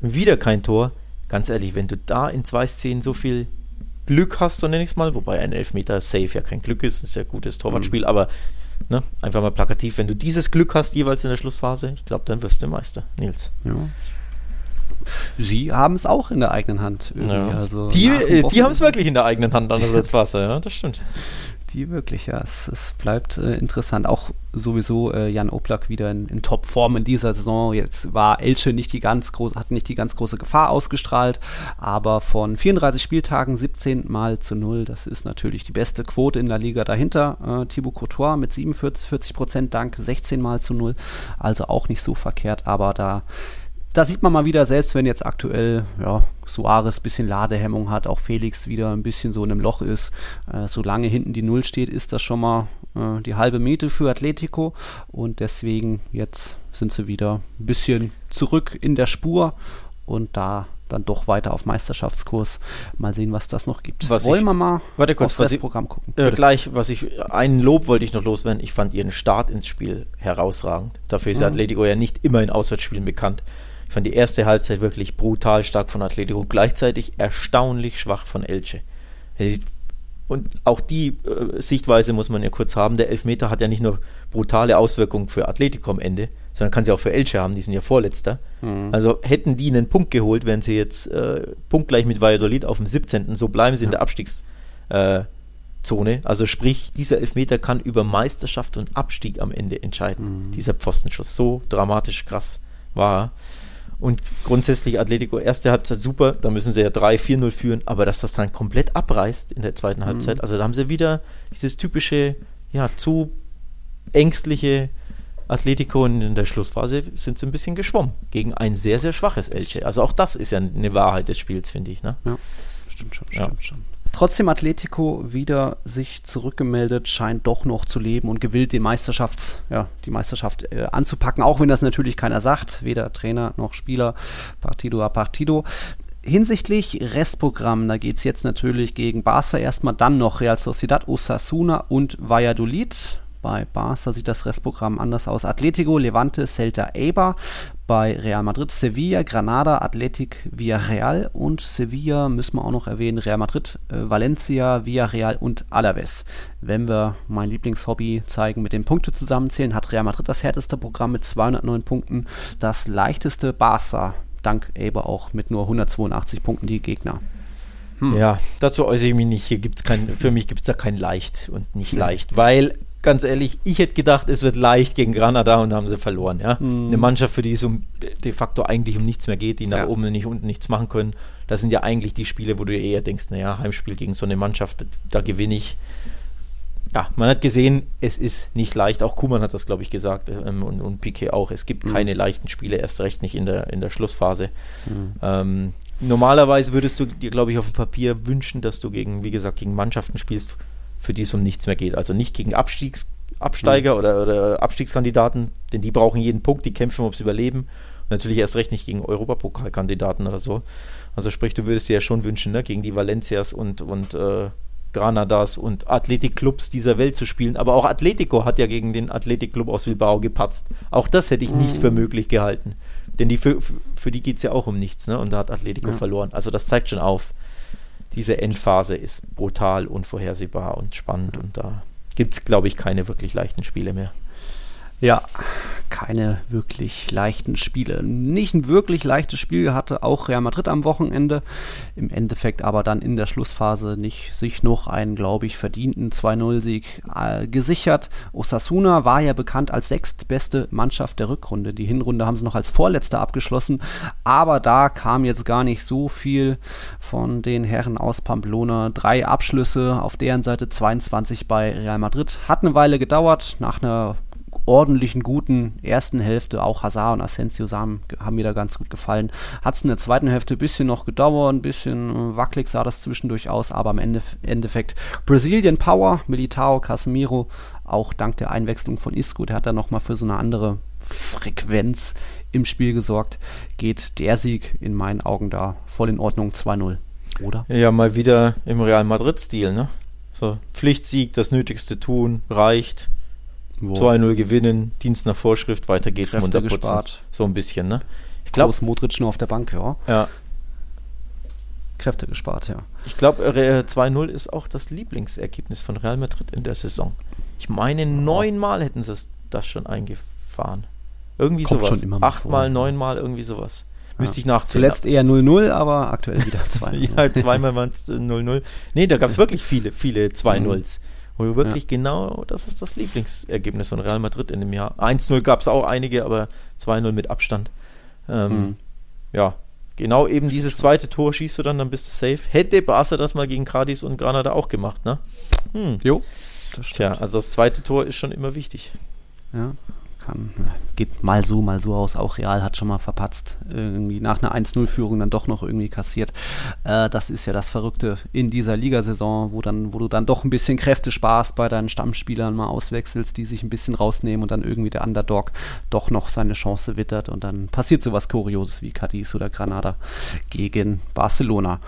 Wieder kein Tor. Ganz ehrlich, wenn du da in zwei Szenen so viel Glück hast, so nenne ich es mal, wobei ein Elfmeter safe ja kein Glück ist, ist ja gutes Torwartspiel, mhm. aber Ne? Einfach mal plakativ, wenn du dieses Glück hast, jeweils in der Schlussphase, ich glaube, dann wirst du Meister, Nils. Ja. Sie haben es auch in der eigenen Hand. Ja. Also die äh, die haben es wirklich in der eigenen Hand, andererseits Wasser, ja, das stimmt. Die wirklich, ja. Es, es bleibt äh, interessant. Auch sowieso äh, Jan Oblak wieder in, in Topform in dieser Saison. Jetzt war Elche nicht die ganz große, hat nicht die ganz große Gefahr ausgestrahlt, aber von 34 Spieltagen 17 mal zu 0, das ist natürlich die beste Quote in der Liga dahinter. Äh, Thibaut Courtois mit 47 Prozent dank 16 mal zu 0, also auch nicht so verkehrt, aber da da sieht man mal wieder, selbst wenn jetzt aktuell ja, Suarez ein bisschen Ladehemmung hat, auch Felix wieder ein bisschen so in einem Loch ist, äh, solange hinten die Null steht, ist das schon mal äh, die halbe Miete für Atletico und deswegen jetzt sind sie wieder ein bisschen zurück in der Spur und da dann doch weiter auf Meisterschaftskurs. Mal sehen, was das noch gibt. Was Wollen ich, wir mal warte kurz, aufs Programm gucken? Äh, gleich, was ich, einen Lob wollte ich noch loswerden. Ich fand ihren Start ins Spiel herausragend. Dafür ist mhm. Atletico ja nicht immer in Auswärtsspielen bekannt. Ich fand die erste Halbzeit wirklich brutal stark von Atletico, gleichzeitig erstaunlich schwach von Elche. Und auch die äh, Sichtweise muss man ja kurz haben. Der Elfmeter hat ja nicht nur brutale Auswirkungen für Atletico am Ende, sondern kann sie auch für Elche haben, die sind ja Vorletzter. Mhm. Also hätten die einen Punkt geholt, wären sie jetzt äh, punktgleich mit Valladolid auf dem 17. So bleiben sie in der Abstiegszone. Äh, also sprich, dieser Elfmeter kann über Meisterschaft und Abstieg am Ende entscheiden. Mhm. Dieser Pfostenschuss. So dramatisch krass war Und grundsätzlich Atletico, erste Halbzeit super, da müssen sie ja 3-4-0 führen, aber dass das dann komplett abreißt in der zweiten mhm. Halbzeit, also da haben sie wieder dieses typische, ja, zu ängstliche Atletico und in der Schlussphase sind sie ein bisschen geschwommen gegen ein sehr, sehr schwaches Elche. Also auch das ist ja eine Wahrheit des Spiels, finde ich. Ne? Ja, stimmt schon, stimmt ja. schon. Trotzdem Atletico wieder sich zurückgemeldet, scheint doch noch zu leben und gewillt, den Meisterschafts, ja, die Meisterschaft äh, anzupacken, auch wenn das natürlich keiner sagt, weder Trainer noch Spieler, Partido a Partido. Hinsichtlich Restprogramm, da geht es jetzt natürlich gegen Barca erstmal, dann noch Real Sociedad, Osasuna und Valladolid. Bei Barca sieht das Restprogramm anders aus. Atletico, Levante, Celta, Eibar. Bei Real Madrid, Sevilla, Granada, Athletic, Villarreal. Und Sevilla müssen wir auch noch erwähnen. Real Madrid, äh, Valencia, Villarreal und Alaves. Wenn wir mein Lieblingshobby zeigen mit den Punkte zusammenzählen, hat Real Madrid das härteste Programm mit 209 Punkten. Das leichteste Barca, dank Eibar auch mit nur 182 Punkten die Gegner. Hm. Ja, dazu äußere ich mich nicht. Hier gibt's kein, für mich gibt es da kein leicht und nicht leicht, weil ganz ehrlich, ich hätte gedacht, es wird leicht gegen Granada und haben sie verloren. Ja? Mhm. Eine Mannschaft, für die es um, de facto eigentlich um nichts mehr geht, die nach ja. oben und nicht unten nichts machen können. Das sind ja eigentlich die Spiele, wo du eher denkst, naja, Heimspiel gegen so eine Mannschaft, da gewinne ich. Ja, man hat gesehen, es ist nicht leicht. Auch Kuman hat das, glaube ich, gesagt ähm, und, und Piquet auch. Es gibt mhm. keine leichten Spiele, erst recht nicht in der, in der Schlussphase. Mhm. Ähm, normalerweise würdest du dir, glaube ich, auf dem Papier wünschen, dass du gegen, wie gesagt, gegen Mannschaften spielst, für die es um nichts mehr geht. Also nicht gegen Abstiegs Absteiger mhm. oder, oder, Abstiegskandidaten, denn die brauchen jeden Punkt, die kämpfen ums Überleben. Und natürlich erst recht nicht gegen Europapokalkandidaten oder so. Also sprich, du würdest dir ja schon wünschen, ne, gegen die Valencias und, und äh, Granadas und Athletikclubs dieser Welt zu spielen. Aber auch Atletico hat ja gegen den Athletikclub aus Bilbao gepatzt. Auch das hätte ich nicht mhm. für möglich gehalten. Denn die für, für die geht es ja auch um nichts, ne? Und da hat Atletico ja. verloren. Also das zeigt schon auf, diese Endphase ist brutal, unvorhersehbar und spannend und da gibt es, glaube ich, keine wirklich leichten Spiele mehr. Ja, keine wirklich leichten Spiele. Nicht ein wirklich leichtes Spiel hatte auch Real Madrid am Wochenende. Im Endeffekt aber dann in der Schlussphase nicht sich noch einen, glaube ich, verdienten 2-0-Sieg äh, gesichert. Osasuna war ja bekannt als sechstbeste Mannschaft der Rückrunde. Die Hinrunde haben sie noch als Vorletzter abgeschlossen. Aber da kam jetzt gar nicht so viel von den Herren aus Pamplona. Drei Abschlüsse auf deren Seite 22 bei Real Madrid. Hat eine Weile gedauert. Nach einer ordentlichen, guten ersten Hälfte, auch Hazard und Asensio haben, haben mir da ganz gut gefallen. Hat es in der zweiten Hälfte ein bisschen noch gedauert, ein bisschen äh, wackelig sah das zwischendurch aus, aber im Ende, Endeffekt Brazilian Power, Militao, Casemiro, auch dank der Einwechslung von Isco, der hat da nochmal für so eine andere Frequenz im Spiel gesorgt, geht der Sieg in meinen Augen da voll in Ordnung 2-0, oder? Ja, mal wieder im Real Madrid-Stil, ne? So, Pflichtsieg, das Nötigste tun, reicht. 2-0 gewinnen, Dienst nach Vorschrift, weiter geht's, Kräfte munter gespart. So ein bisschen, ne? Ich glaube, Modric nur auf der Bank, ja. Ja. Kräfte gespart, ja. Ich glaube, äh, 2-0 ist auch das Lieblingsergebnis von Real Madrid in der Saison. Ich meine, neunmal hätten sie das schon eingefahren. Irgendwie Kommt sowas. Achtmal, neunmal, irgendwie sowas. Müsste ich nachzählen. Zuletzt eher 0-0, aber aktuell wieder 2 ja, zweimal waren es 0-0. Nee, da gab es wirklich viele, viele 2-0s. Wo wirklich ja. genau, das ist das Lieblingsergebnis von Real Madrid in dem Jahr. 1-0 gab es auch einige, aber 2-0 mit Abstand. Ähm, mhm. Ja, genau eben dieses zweite Tor schießt du dann, dann bist du safe. Hätte Barca das mal gegen Cadiz und Granada auch gemacht, ne? Hm. Jo. Tja, also das zweite Tor ist schon immer wichtig. Ja kann. Geht mal so, mal so aus. Auch Real hat schon mal verpatzt. Irgendwie nach einer 1-0-Führung dann doch noch irgendwie kassiert. Äh, das ist ja das Verrückte in dieser Ligasaison, wo, dann, wo du dann doch ein bisschen Kräfte sparst bei deinen Stammspielern, mal auswechselst, die sich ein bisschen rausnehmen und dann irgendwie der Underdog doch noch seine Chance wittert und dann passiert sowas Kurioses wie Cadiz oder Granada gegen Barcelona.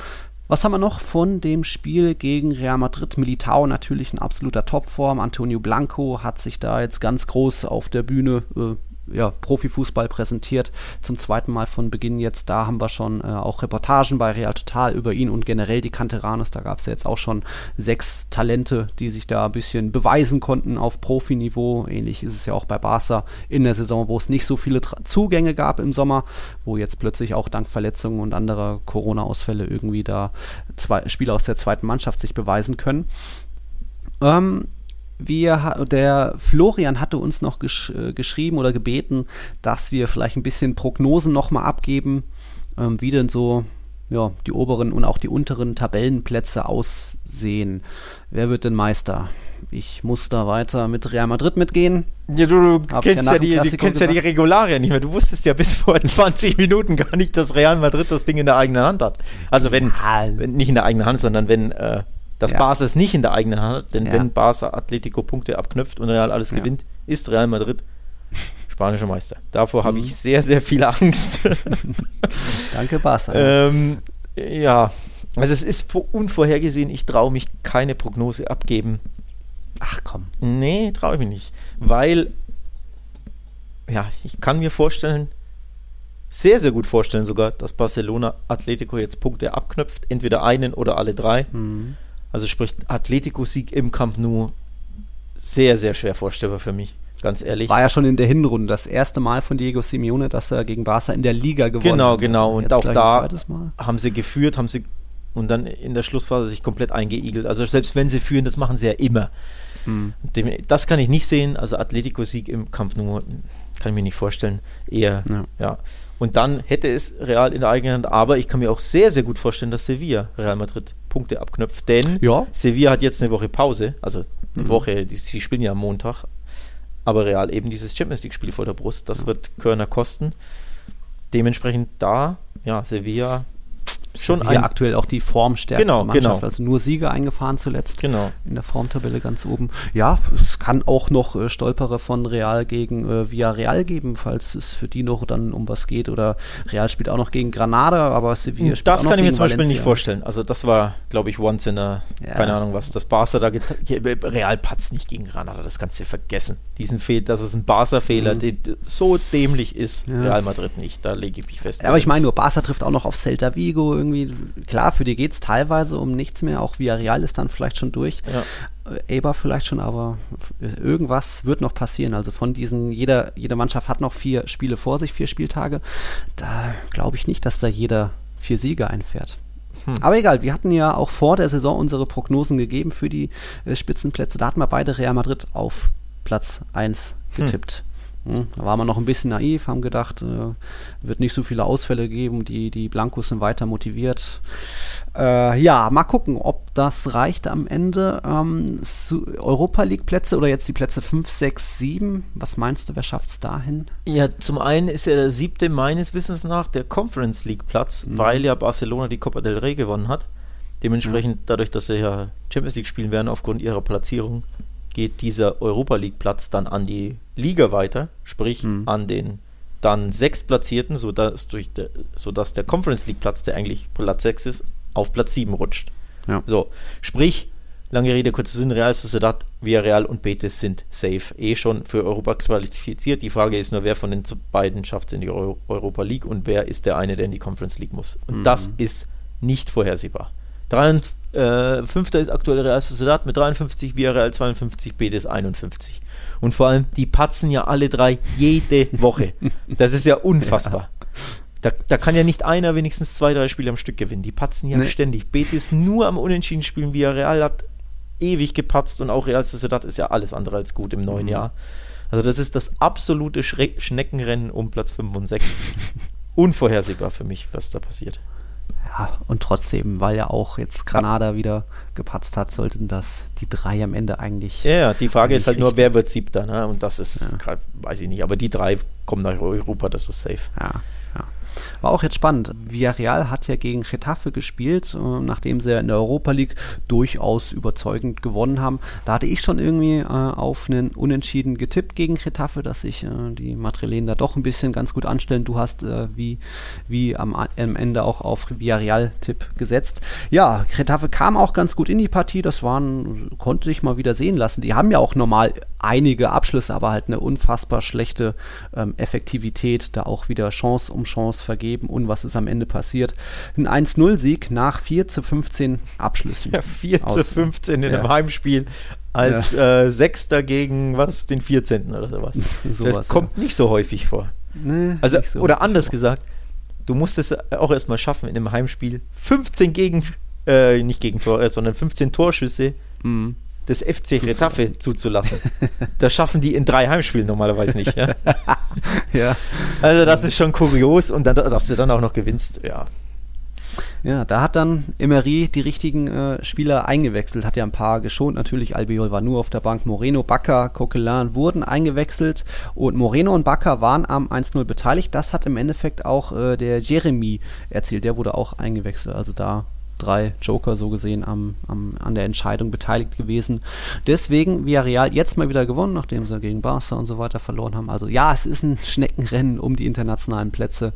Was haben wir noch von dem Spiel gegen Real Madrid? Militao natürlich in absoluter Topform. Antonio Blanco hat sich da jetzt ganz groß auf der Bühne äh, ja, Profifußball präsentiert. Zum zweiten Mal von Beginn jetzt. Da haben wir schon äh, auch Reportagen bei Real Total über ihn und generell die Canteranos. Da gab es ja jetzt auch schon sechs Talente, die sich da ein bisschen beweisen konnten auf Profiniveau. Ähnlich ist es ja auch bei Barca in der Saison, wo es nicht so viele Tra Zugänge gab im Sommer, wo jetzt plötzlich auch dank Verletzungen und anderer Corona-Ausfälle irgendwie da zwei Spieler aus der zweiten Mannschaft sich beweisen können. Ähm, wir, der Florian hatte uns noch gesch äh, geschrieben oder gebeten, dass wir vielleicht ein bisschen Prognosen nochmal abgeben, ähm, wie denn so ja, die oberen und auch die unteren Tabellenplätze aussehen. Wer wird denn Meister? Ich muss da weiter mit Real Madrid mitgehen. Ja, du, du kennst, ja, die, du kennst ja die Regularien nicht mehr. Du wusstest ja bis vor 20 Minuten gar nicht, dass Real Madrid das Ding in der eigenen Hand hat. Also wenn, wenn nicht in der eigenen Hand, sondern wenn äh, dass ja. Barca es nicht in der eigenen Hand hat, denn ja. wenn Barca Atletico Punkte abknüpft und Real alles ja. gewinnt, ist Real Madrid spanischer Meister. Davor mhm. habe ich sehr, sehr viel Angst. Danke, Barca. ähm, ja, also es ist unvorhergesehen, ich traue mich keine Prognose abgeben. Ach komm. Nee, traue ich mich nicht. Weil, ja, ich kann mir vorstellen, sehr, sehr gut vorstellen sogar, dass Barcelona Atletico jetzt Punkte abknüpft, entweder einen oder alle drei. Mhm. Also sprich, Atletico-Sieg im Camp Nou sehr, sehr schwer vorstellbar für mich, ganz ehrlich. War ja schon in der Hinrunde das erste Mal von Diego Simeone, dass er gegen Barca in der Liga gewonnen genau, hat. Genau, genau. Und auch da haben sie geführt, haben sie und dann in der Schlussphase sich komplett eingeigelt. Also selbst wenn sie führen, das machen sie ja immer. Hm. das kann ich nicht sehen. Also Atletico-Sieg im Camp Nou kann ich mir nicht vorstellen. Eher, ja. ja. Und dann hätte es Real in der eigenen Hand. Aber ich kann mir auch sehr, sehr gut vorstellen, dass Sevilla Real Madrid Punkte abknöpft. Denn ja. Sevilla hat jetzt eine Woche Pause. Also eine mhm. Woche, die, die, spielen ja am Montag. Aber Real eben dieses Champions League-Spiel vor der Brust. Das wird Körner kosten. Dementsprechend da, ja, Sevilla schon ein, aktuell auch die formstärkste genau, Mannschaft. Genau. Also nur Siege eingefahren zuletzt. Genau. In der Formtabelle ganz oben. Ja, es kann auch noch äh, Stolperer von Real gegen äh, Villarreal geben, falls es für die noch dann um was geht. Oder Real spielt auch noch gegen Granada, aber Sevilla spielt Das auch kann ich mir zum Beispiel Valencia. nicht vorstellen. Also das war, glaube ich, once in a, ja. keine Ahnung was, das Barca da Real patzt nicht gegen Granada, das kannst du dir vergessen. Diesen Fehler, das ist ein Barca-Fehler, mhm. der so dämlich ist, ja. Real Madrid nicht, da lege ich mich fest. Ja, aber ich meine nur, Barca trifft auch noch auf Celta Vigo irgendwie, klar, für die geht es teilweise um nichts mehr. Auch Villarreal ist dann vielleicht schon durch. Ja. Äh, Eber vielleicht schon, aber irgendwas wird noch passieren. Also von diesen, jeder, jede Mannschaft hat noch vier Spiele vor sich, vier Spieltage. Da glaube ich nicht, dass da jeder vier Siege einfährt. Hm. Aber egal, wir hatten ja auch vor der Saison unsere Prognosen gegeben für die äh, Spitzenplätze. Da hatten wir beide Real Madrid auf Platz 1 hm. getippt. Hm. Hm, da waren wir noch ein bisschen naiv, haben gedacht, äh, wird nicht so viele Ausfälle geben, die, die Blancos sind weiter motiviert. Äh, ja, mal gucken, ob das reicht am Ende. Ähm, Europa League Plätze oder jetzt die Plätze 5, 6, 7, was meinst du, wer schafft es dahin? Ja, zum einen ist ja der siebte meines Wissens nach der Conference League Platz, mhm. weil ja Barcelona die Copa del Rey gewonnen hat. Dementsprechend, ja. dadurch, dass sie ja Champions League spielen werden aufgrund ihrer Platzierung, geht dieser Europa League Platz dann an die Liga weiter, sprich mhm. an den dann sechs Platzierten, sodass, durch der, sodass der Conference League Platz, der eigentlich Platz 6 ist, auf Platz 7 rutscht. Ja. So, sprich, lange Rede, kurzer Sinn, Real Sociedad, Villarreal und Betis sind safe, eh schon für Europa qualifiziert. Die Frage ist nur, wer von den beiden schafft es in die Euro Europa League und wer ist der eine, der in die Conference League muss. Und mhm. das ist nicht vorhersehbar. 53 äh, Fünfter ist aktuell Real Sociedad mit 53, Villarreal 52, Betis 51. Und vor allem, die patzen ja alle drei jede Woche. Das ist ja unfassbar. Ja. Da, da, kann ja nicht einer wenigstens zwei, drei Spiele am Stück gewinnen. Die patzen ja nee. ständig. Betis nur am Unentschieden spielen. Villarreal hat ewig gepatzt und auch Real Sociedad ist ja alles andere als gut im neuen mhm. Jahr. Also das ist das absolute Schre Schneckenrennen um Platz 5 und 6. Unvorhersehbar für mich, was da passiert. Ja, und trotzdem, weil ja auch jetzt Granada wieder gepatzt hat, sollten das die drei am Ende eigentlich. Ja, ja die Frage ist halt nur, wer wird siebter, ne? Und das ist, ja. weiß ich nicht, aber die drei kommen nach Europa, das ist safe. Ja. War auch jetzt spannend. Villarreal hat ja gegen Getafe gespielt, äh, nachdem sie in der Europa League durchaus überzeugend gewonnen haben. Da hatte ich schon irgendwie äh, auf einen Unentschieden getippt gegen Getafe, dass sich äh, die Madrilenen da doch ein bisschen ganz gut anstellen. Du hast wie, wie am, am, Ende auch auf Villarreal-Tipp gesetzt. Ja, Getafe kam auch ganz gut in die Partie. Das waren, konnte sich mal wieder sehen lassen. Die haben ja auch normal einige Abschlüsse, aber halt eine unfassbar schlechte ähm, Effektivität, da auch wieder Chance um Chance vergeben. Und was ist am Ende passiert? Ein 1-0-Sieg nach 4 zu 15 Abschlüssen. Ja, 4 aus, zu 15 in ja. einem Heimspiel als ja. äh, Sechster gegen was, den 14. oder sowas. sowas das kommt ja. nicht so häufig vor. Nee, also, so oder anders gesagt, du musst es auch erstmal schaffen in einem Heimspiel 15 gegen, äh, nicht Gegentor, äh, sondern 15 Torschüsse mhm des FC Retafe zuzulassen. das schaffen die in drei Heimspielen normalerweise nicht. Ja? ja. Also das ist schon kurios und dann, dass du dann auch noch gewinnst, ja. Ja, da hat dann Emery die richtigen äh, Spieler eingewechselt, hat ja ein paar geschont. Natürlich, Albiol war nur auf der Bank. Moreno, Bakker, Coquelin wurden eingewechselt und Moreno und Bakker waren am 1-0 beteiligt. Das hat im Endeffekt auch äh, der Jeremy erzielt. Der wurde auch eingewechselt. Also da drei Joker so gesehen am, am, an der Entscheidung beteiligt gewesen. Deswegen Villarreal jetzt mal wieder gewonnen, nachdem sie gegen Barca und so weiter verloren haben. Also ja, es ist ein Schneckenrennen um die internationalen Plätze,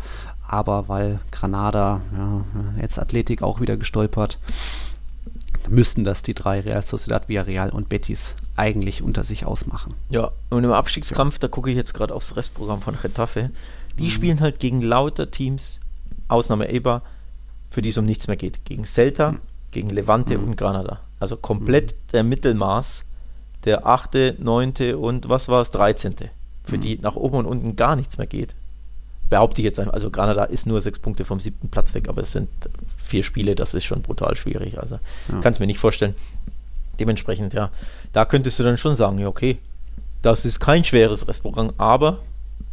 aber weil Granada, ja, jetzt Athletik auch wieder gestolpert, müssten das die drei Real Sociedad, Villarreal und Betis eigentlich unter sich ausmachen. Ja, und im Abstiegskampf, da gucke ich jetzt gerade aufs Restprogramm von Getafe, die mhm. spielen halt gegen lauter Teams, Ausnahme Eber, für die es um nichts mehr geht. Gegen Celta, mhm. gegen Levante mhm. und Granada. Also komplett mhm. der Mittelmaß, der 8., 9. und was war es, 13. Für die nach oben und unten gar nichts mehr geht. Behaupte ich jetzt einfach, also Granada ist nur sechs Punkte vom siebten Platz weg, aber es sind vier Spiele, das ist schon brutal schwierig. Also ja. kann es mir nicht vorstellen. Dementsprechend, ja, da könntest du dann schon sagen, ja, okay, das ist kein schweres Restprogramm, aber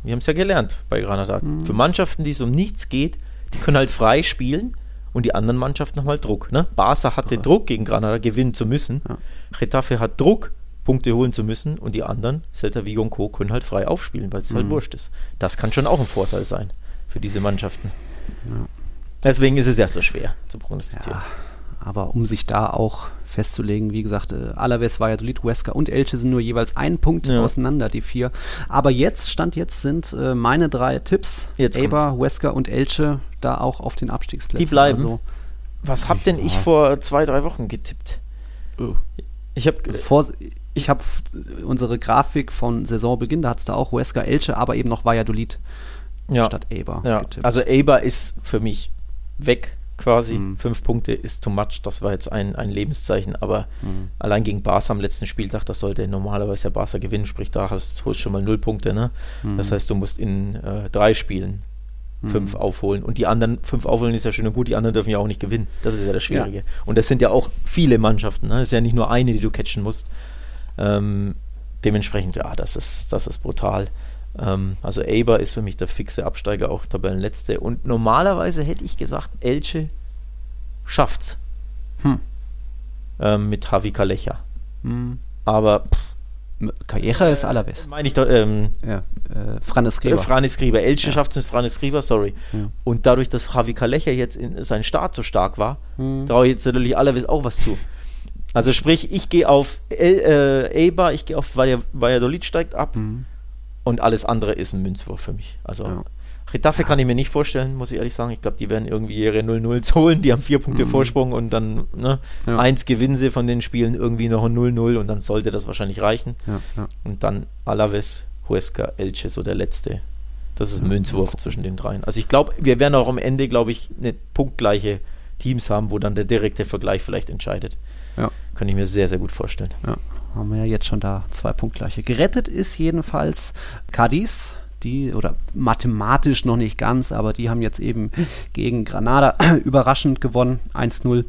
wir haben es ja gelernt bei Granada. Mhm. Für Mannschaften, die es um nichts geht, die können halt frei spielen und die anderen Mannschaften nochmal Druck. Ne? Barca hatte ja. Druck, gegen Granada gewinnen zu müssen. Ja. Getafe hat Druck, Punkte holen zu müssen und die anderen, Celta Vigo und Co., können halt frei aufspielen, weil es halt mhm. halt wurscht ist. Das kann schon auch ein Vorteil sein für diese Mannschaften. Ja. Deswegen ist es ja so schwer zu prognostizieren. Ja, aber um sich da auch festzulegen. Wie gesagt, äh, Alaves, Valladolid, Huesca und Elche sind nur jeweils ein Punkt ja. auseinander, die vier. Aber jetzt, Stand jetzt, sind äh, meine drei Tipps, jetzt Eber, Huesca und Elche, da auch auf den Abstiegsplätzen. Die bleiben. Also, Was hab denn ich vor zwei, drei Wochen getippt? Oh. Ich habe also ich habe unsere Grafik von Saisonbeginn, da hat es da auch Huesca, Elche, aber eben noch Valladolid ja. statt Eber ja. Also Eber ist für mich weg quasi. Mhm. Fünf Punkte ist too much. Das war jetzt ein, ein Lebenszeichen. Aber mhm. allein gegen Barca am letzten Spieltag, das sollte normalerweise der Barca gewinnen. Sprich, da hast du schon mal null Punkte. Ne? Mhm. Das heißt, du musst in äh, drei Spielen fünf mhm. aufholen. Und die anderen fünf aufholen ist ja schön und gut, die anderen dürfen ja auch nicht gewinnen. Das ist ja das Schwierige. Ja. Und das sind ja auch viele Mannschaften. Ne? Das ist ja nicht nur eine, die du catchen musst. Ähm, dementsprechend, ja, das ist, das ist brutal. Ähm, also Eber ist für mich der fixe Absteiger, auch Tabellenletzte. Und normalerweise hätte ich gesagt, Elche schafft's. Hm. Ähm, mit Javi Kalecha. Hm. Aber Calleja ist Alaves. Meine ich doch, ähm, ja, äh, Franes Skriber. Äh, Franes Skriber. Elche ja. schafft es mit Franes Skriber, sorry. Ja. Und dadurch, dass Javi Calleja jetzt in seinem Start so stark war, hm. traue ich jetzt natürlich Alaves auch was zu. Also sprich, ich gehe auf El, äh, Eibar, ich gehe auf Valladolid steigt ab. Hm. Und alles andere ist ein Münzwurf für mich. Also ja. Retafe ja. kann ich mir nicht vorstellen, muss ich ehrlich sagen. Ich glaube, die werden irgendwie ihre 0-0 holen. Die haben vier Punkte mhm. Vorsprung und dann ne, ja. eins gewinnen sie von den Spielen irgendwie noch ein 0-0 und dann sollte das wahrscheinlich reichen. Ja, und dann Alaves, Huesca, Elche, so der letzte. Das ist ein Münzwurf zwischen den dreien. Also ich glaube, wir werden auch am Ende, glaube ich, eine punktgleiche Teams haben, wo dann der direkte Vergleich vielleicht entscheidet. Kann ich mir sehr, sehr gut vorstellen. Ja haben wir ja jetzt schon da zwei Punktgleiche. Gerettet ist jedenfalls Cadiz, die, oder mathematisch noch nicht ganz, aber die haben jetzt eben gegen Granada überraschend gewonnen, 1-0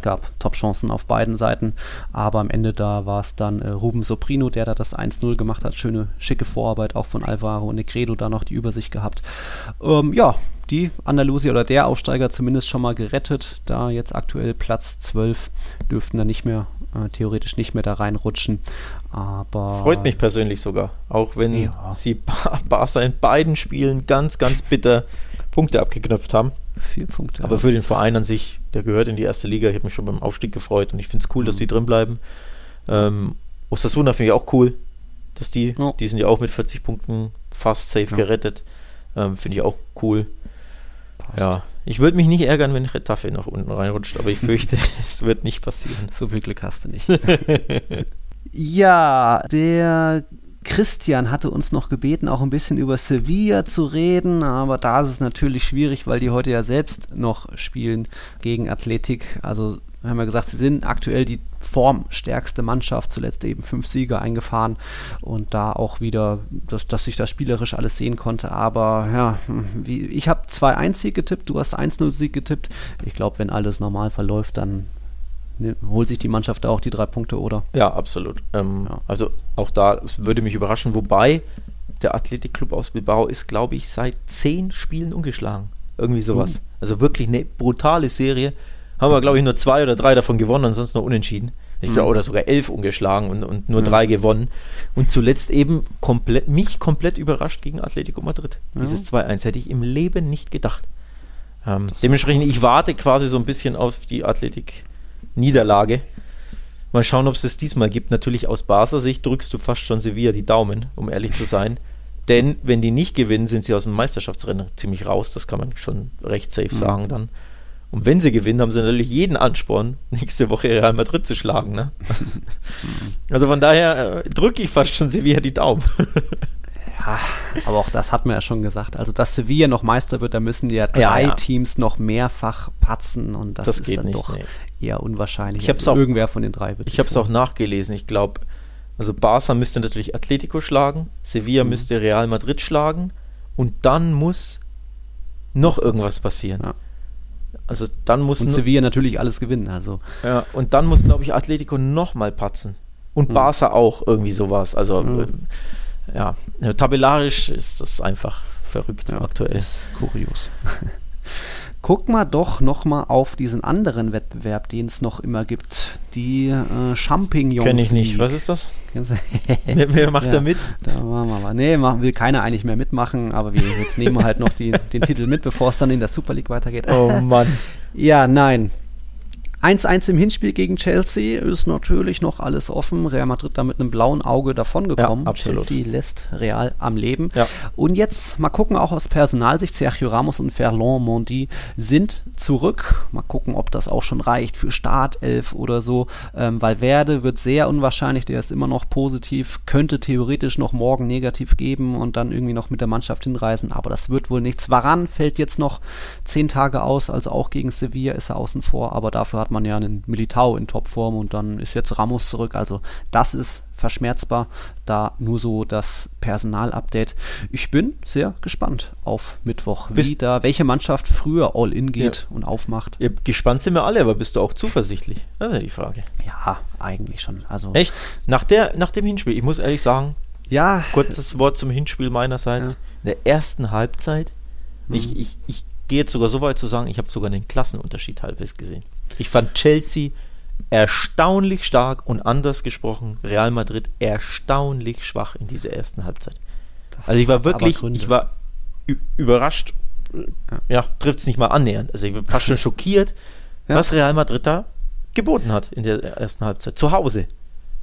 gab Top-Chancen auf beiden Seiten, aber am Ende da war es dann äh, Ruben Soprino, der da das 1-0 gemacht hat. Schöne, schicke Vorarbeit auch von Alvaro und Negredo da noch die Übersicht gehabt. Ähm, ja, die Andalusier oder der Aufsteiger zumindest schon mal gerettet, da jetzt aktuell Platz 12 dürften da nicht mehr äh, theoretisch nicht mehr da reinrutschen. Aber freut mich persönlich sogar, auch wenn ja. sie Barca in beiden Spielen ganz, ganz bitter Punkte abgeknöpft haben. Vier Punkte. Aber für den Verein an sich, der gehört in die erste Liga. Ich habe mich schon beim Aufstieg gefreut und ich finde es cool, mhm. dass die drin bleiben. Ähm, Osasuna finde ich auch cool, dass die, ja. die sind ja auch mit 40 Punkten fast safe ja. gerettet. Ähm, finde ich auch cool. Passt. Ja, ich würde mich nicht ärgern, wenn Retafe noch unten reinrutscht, aber ich fürchte, es wird nicht passieren. So viel Glück hast du nicht. ja, der Christian hatte uns noch gebeten, auch ein bisschen über Sevilla zu reden, aber da ist es natürlich schwierig, weil die heute ja selbst noch spielen gegen Athletik. Also wir haben ja gesagt, sie sind aktuell die formstärkste Mannschaft, zuletzt eben fünf Siege eingefahren und da auch wieder, dass, dass ich das spielerisch alles sehen konnte. Aber ja, wie, ich habe 2-1-Sieg getippt, du hast 1-0-Sieg getippt. Ich glaube, wenn alles normal verläuft, dann ne, holt sich die Mannschaft da auch die drei Punkte, oder? Ja, absolut. Ähm, ja. Also auch da würde mich überraschen, wobei der Athletikclub aus Bilbao ist, glaube ich, seit zehn Spielen ungeschlagen. Irgendwie sowas. Mhm. Also wirklich eine brutale Serie haben wir, glaube ich, nur zwei oder drei davon gewonnen und sonst nur unentschieden. Ich glaube, mhm. oder sogar elf ungeschlagen und, und nur ja. drei gewonnen. Und zuletzt eben komplett, mich komplett überrascht gegen Atletico Madrid. Ja. Dieses 2-1 hätte ich im Leben nicht gedacht. Ähm, dementsprechend, ich warte quasi so ein bisschen auf die Athletik-Niederlage. Mal schauen, ob es das diesmal gibt. Natürlich aus Basler Sicht drückst du fast schon Sevilla die Daumen, um ehrlich zu sein. Denn wenn die nicht gewinnen, sind sie aus dem Meisterschaftsrennen ziemlich raus. Das kann man schon recht safe mhm. sagen dann. Und wenn sie gewinnen, haben sie natürlich jeden Ansporn, nächste Woche Real Madrid zu schlagen. Ne? also von daher äh, drücke ich fast schon Sevilla die Daumen. ja, aber auch das hat man ja schon gesagt. Also, dass Sevilla noch Meister wird, da müssen ja drei ja, ja. Teams noch mehrfach patzen und das, das ist dann nicht, doch nee. eher unwahrscheinlich. Ich also auch, irgendwer von den drei wird Ich habe es auch nachgelesen. Ich glaube, also Barca müsste natürlich Atletico schlagen, Sevilla mhm. müsste Real Madrid schlagen und dann muss noch irgendwas passieren. Ja. Also dann muss. Und Sevilla natürlich alles gewinnen. Also. Ja, und dann muss, glaube ich, Atletico nochmal patzen. Und hm. Barca auch irgendwie sowas. Also hm. äh, ja, tabellarisch ist das einfach verrückt ja, aktuell. kurios. Guck mal doch noch mal auf diesen anderen Wettbewerb, den es noch immer gibt. Die äh, Champignons. Kenne ich nicht. Was ist das? wer, wer, macht ja, da mit? Da machen wir mal. Nee, machen, will keiner eigentlich mehr mitmachen, aber wir jetzt nehmen wir halt noch die, den Titel mit, bevor es dann in der Super League weitergeht. Oh Mann. ja, nein. 1-1 im Hinspiel gegen Chelsea ist natürlich noch alles offen. Real Madrid da mit einem blauen Auge davongekommen. Ja, Chelsea lässt Real am Leben. Ja. Und jetzt mal gucken, auch aus Personalsicht, Sergio Ramos und Ferland Mondi sind zurück. Mal gucken, ob das auch schon reicht für Startelf oder so. Ähm, Valverde wird sehr unwahrscheinlich, der ist immer noch positiv, könnte theoretisch noch morgen negativ geben und dann irgendwie noch mit der Mannschaft hinreisen, aber das wird wohl nichts. Varan fällt jetzt noch zehn Tage aus, also auch gegen Sevilla ist er außen vor, aber dafür hat hat man ja einen Militao in Topform und dann ist jetzt Ramos zurück. Also das ist verschmerzbar. Da nur so das Personalupdate. Ich bin sehr gespannt auf Mittwoch, bist wie da welche Mannschaft früher All-In geht ja. und aufmacht. Ja, gespannt sind wir alle, aber bist du auch zuversichtlich? Das ist ja die Frage. Ja, eigentlich schon. Also Echt? Nach, der, nach dem Hinspiel, ich muss ehrlich sagen, ja. kurzes Wort zum Hinspiel meinerseits. Ja. In der ersten Halbzeit, mhm. ich, ich, ich gehe jetzt sogar so weit zu sagen, ich habe sogar einen Klassenunterschied halbwegs gesehen. Ich fand Chelsea erstaunlich stark und anders gesprochen Real Madrid erstaunlich schwach in dieser ersten Halbzeit. Das also ich war wirklich, ich war überrascht, ja, ja trifft es nicht mal annähernd. Also ich war fast schon schockiert, ja. was Real Madrid da geboten hat in der ersten Halbzeit. Zu Hause,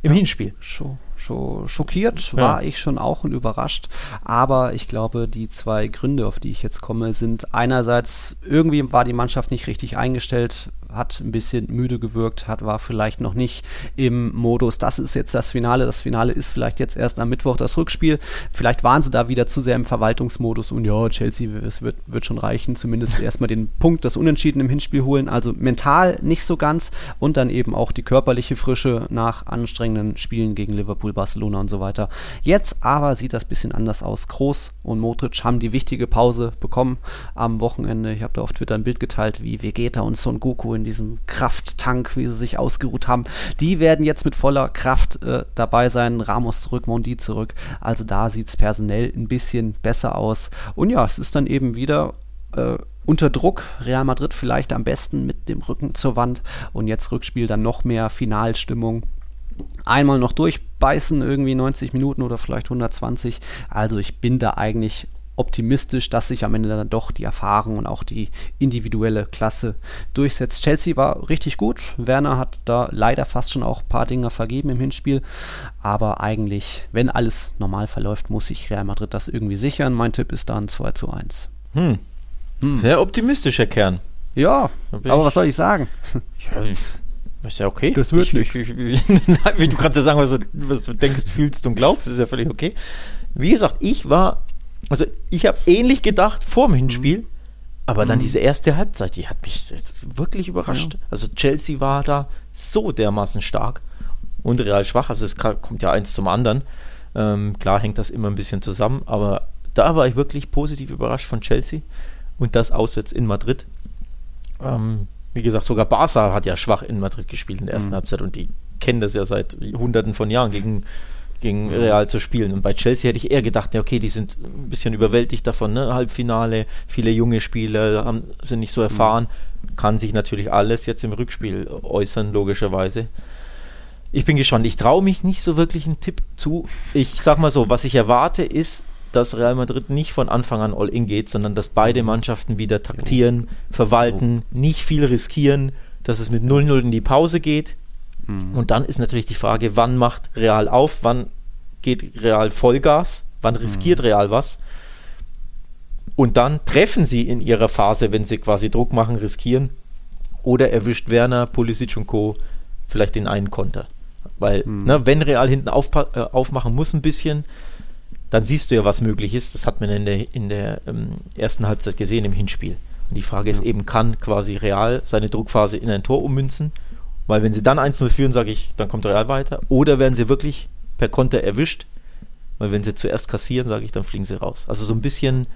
im ja. Hinspiel. Schon schockiert war ja. ich schon auch und überrascht. Aber ich glaube, die zwei Gründe, auf die ich jetzt komme, sind einerseits, irgendwie war die Mannschaft nicht richtig eingestellt, hat ein bisschen müde gewirkt, hat, war vielleicht noch nicht im Modus, das ist jetzt das Finale, das Finale ist vielleicht jetzt erst am Mittwoch das Rückspiel. Vielleicht waren sie da wieder zu sehr im Verwaltungsmodus und ja, Chelsea, es wird, wird schon reichen, zumindest erstmal den Punkt, das Unentschieden im Hinspiel holen. Also mental nicht so ganz und dann eben auch die körperliche Frische nach anstrengenden Spielen gegen Liverpool, Barcelona und so weiter. Jetzt aber sieht das ein bisschen anders aus. Groß und Modric haben die wichtige Pause bekommen am Wochenende. Ich habe da auf Twitter ein Bild geteilt, wie Vegeta und Son Goku in diesem Krafttank, wie sie sich ausgeruht haben. Die werden jetzt mit voller Kraft äh, dabei sein. Ramos zurück, Mondi zurück. Also da sieht es personell ein bisschen besser aus. Und ja, es ist dann eben wieder äh, unter Druck. Real Madrid vielleicht am besten mit dem Rücken zur Wand. Und jetzt Rückspiel dann noch mehr Finalstimmung einmal noch durchbeißen, irgendwie 90 Minuten oder vielleicht 120. Also ich bin da eigentlich optimistisch, dass sich am Ende dann doch die Erfahrung und auch die individuelle Klasse durchsetzt. Chelsea war richtig gut. Werner hat da leider fast schon auch ein paar Dinger vergeben im Hinspiel. Aber eigentlich, wenn alles normal verläuft, muss sich Real Madrid das irgendwie sichern. Mein Tipp ist dann 2 zu 1. Hm. Hm. Sehr optimistischer Kern. Ja, aber was soll ich sagen? Ja, ist ja okay. Das wird ich, ich, ich, Du kannst ja sagen, was du, was du denkst, fühlst und glaubst, ist ja völlig okay. Wie gesagt, ich war, also ich habe ähnlich gedacht vor dem Hinspiel, mhm. aber dann mhm. diese erste Halbzeit, die hat mich wirklich überrascht. Ja. Also Chelsea war da so dermaßen stark und real schwach, also es kommt ja eins zum anderen. Ähm, klar hängt das immer ein bisschen zusammen, aber da war ich wirklich positiv überrascht von Chelsea und das auswärts in Madrid. Ähm, wie gesagt, sogar Barca hat ja schwach in Madrid gespielt in der ersten mhm. Halbzeit und die kennen das ja seit hunderten von Jahren gegen, gegen Real zu spielen. Und bei Chelsea hätte ich eher gedacht, ja, okay, die sind ein bisschen überwältigt davon, ne? Halbfinale, viele junge Spieler haben, sind nicht so mhm. erfahren. Mhm. Kann sich natürlich alles jetzt im Rückspiel äußern, logischerweise. Ich bin gespannt. Ich traue mich nicht so wirklich einen Tipp zu. Ich sag mal so, was ich erwarte, ist dass Real Madrid nicht von Anfang an all in geht, sondern dass beide Mannschaften wieder taktieren, verwalten, nicht viel riskieren, dass es mit 0-0 in die Pause geht. Mhm. Und dann ist natürlich die Frage, wann macht Real auf, wann geht Real Vollgas, wann riskiert mhm. Real was. Und dann treffen sie in ihrer Phase, wenn sie quasi Druck machen, riskieren. Oder erwischt Werner, Pulisic und Co. vielleicht den einen Konter. Weil, mhm. ne, wenn Real hinten auf, äh, aufmachen muss ein bisschen, dann siehst du ja, was möglich ist. Das hat man in der, in der ähm, ersten Halbzeit gesehen im Hinspiel. Und die Frage ist eben, kann quasi Real seine Druckphase in ein Tor ummünzen? Weil wenn sie dann 1-0 führen, sage ich, dann kommt Real weiter. Oder werden sie wirklich per Konter erwischt? Weil wenn sie zuerst kassieren, sage ich, dann fliegen sie raus. Also so ein bisschen,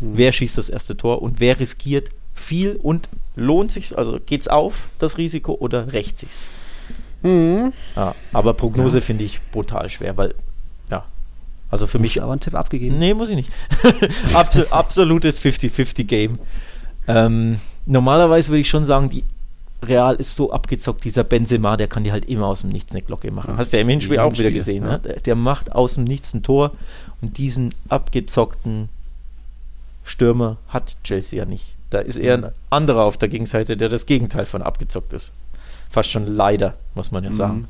mhm. wer schießt das erste Tor und wer riskiert viel und lohnt sich, also geht's auf, das Risiko, oder rächt sich's? Mhm. Ja, aber Prognose ja. finde ich brutal schwer, weil also für mich. aber einen Tipp abgegeben? Nee, muss ich nicht. absolutes 50-50-Game. Ähm, normalerweise würde ich schon sagen, die Real ist so abgezockt, dieser Benzema, der kann die halt immer aus dem Nichts eine Glocke machen. Ja. Hast du ja im Hinspiel auch wieder gesehen. Ja. Ne? Der, der, macht aus dem Nichts ein Tor und diesen abgezockten Stürmer hat Chelsea ja nicht. Da ist eher ein anderer auf der Gegenseite, der das Gegenteil von abgezockt ist. Fast schon leider, muss man ja mhm. sagen.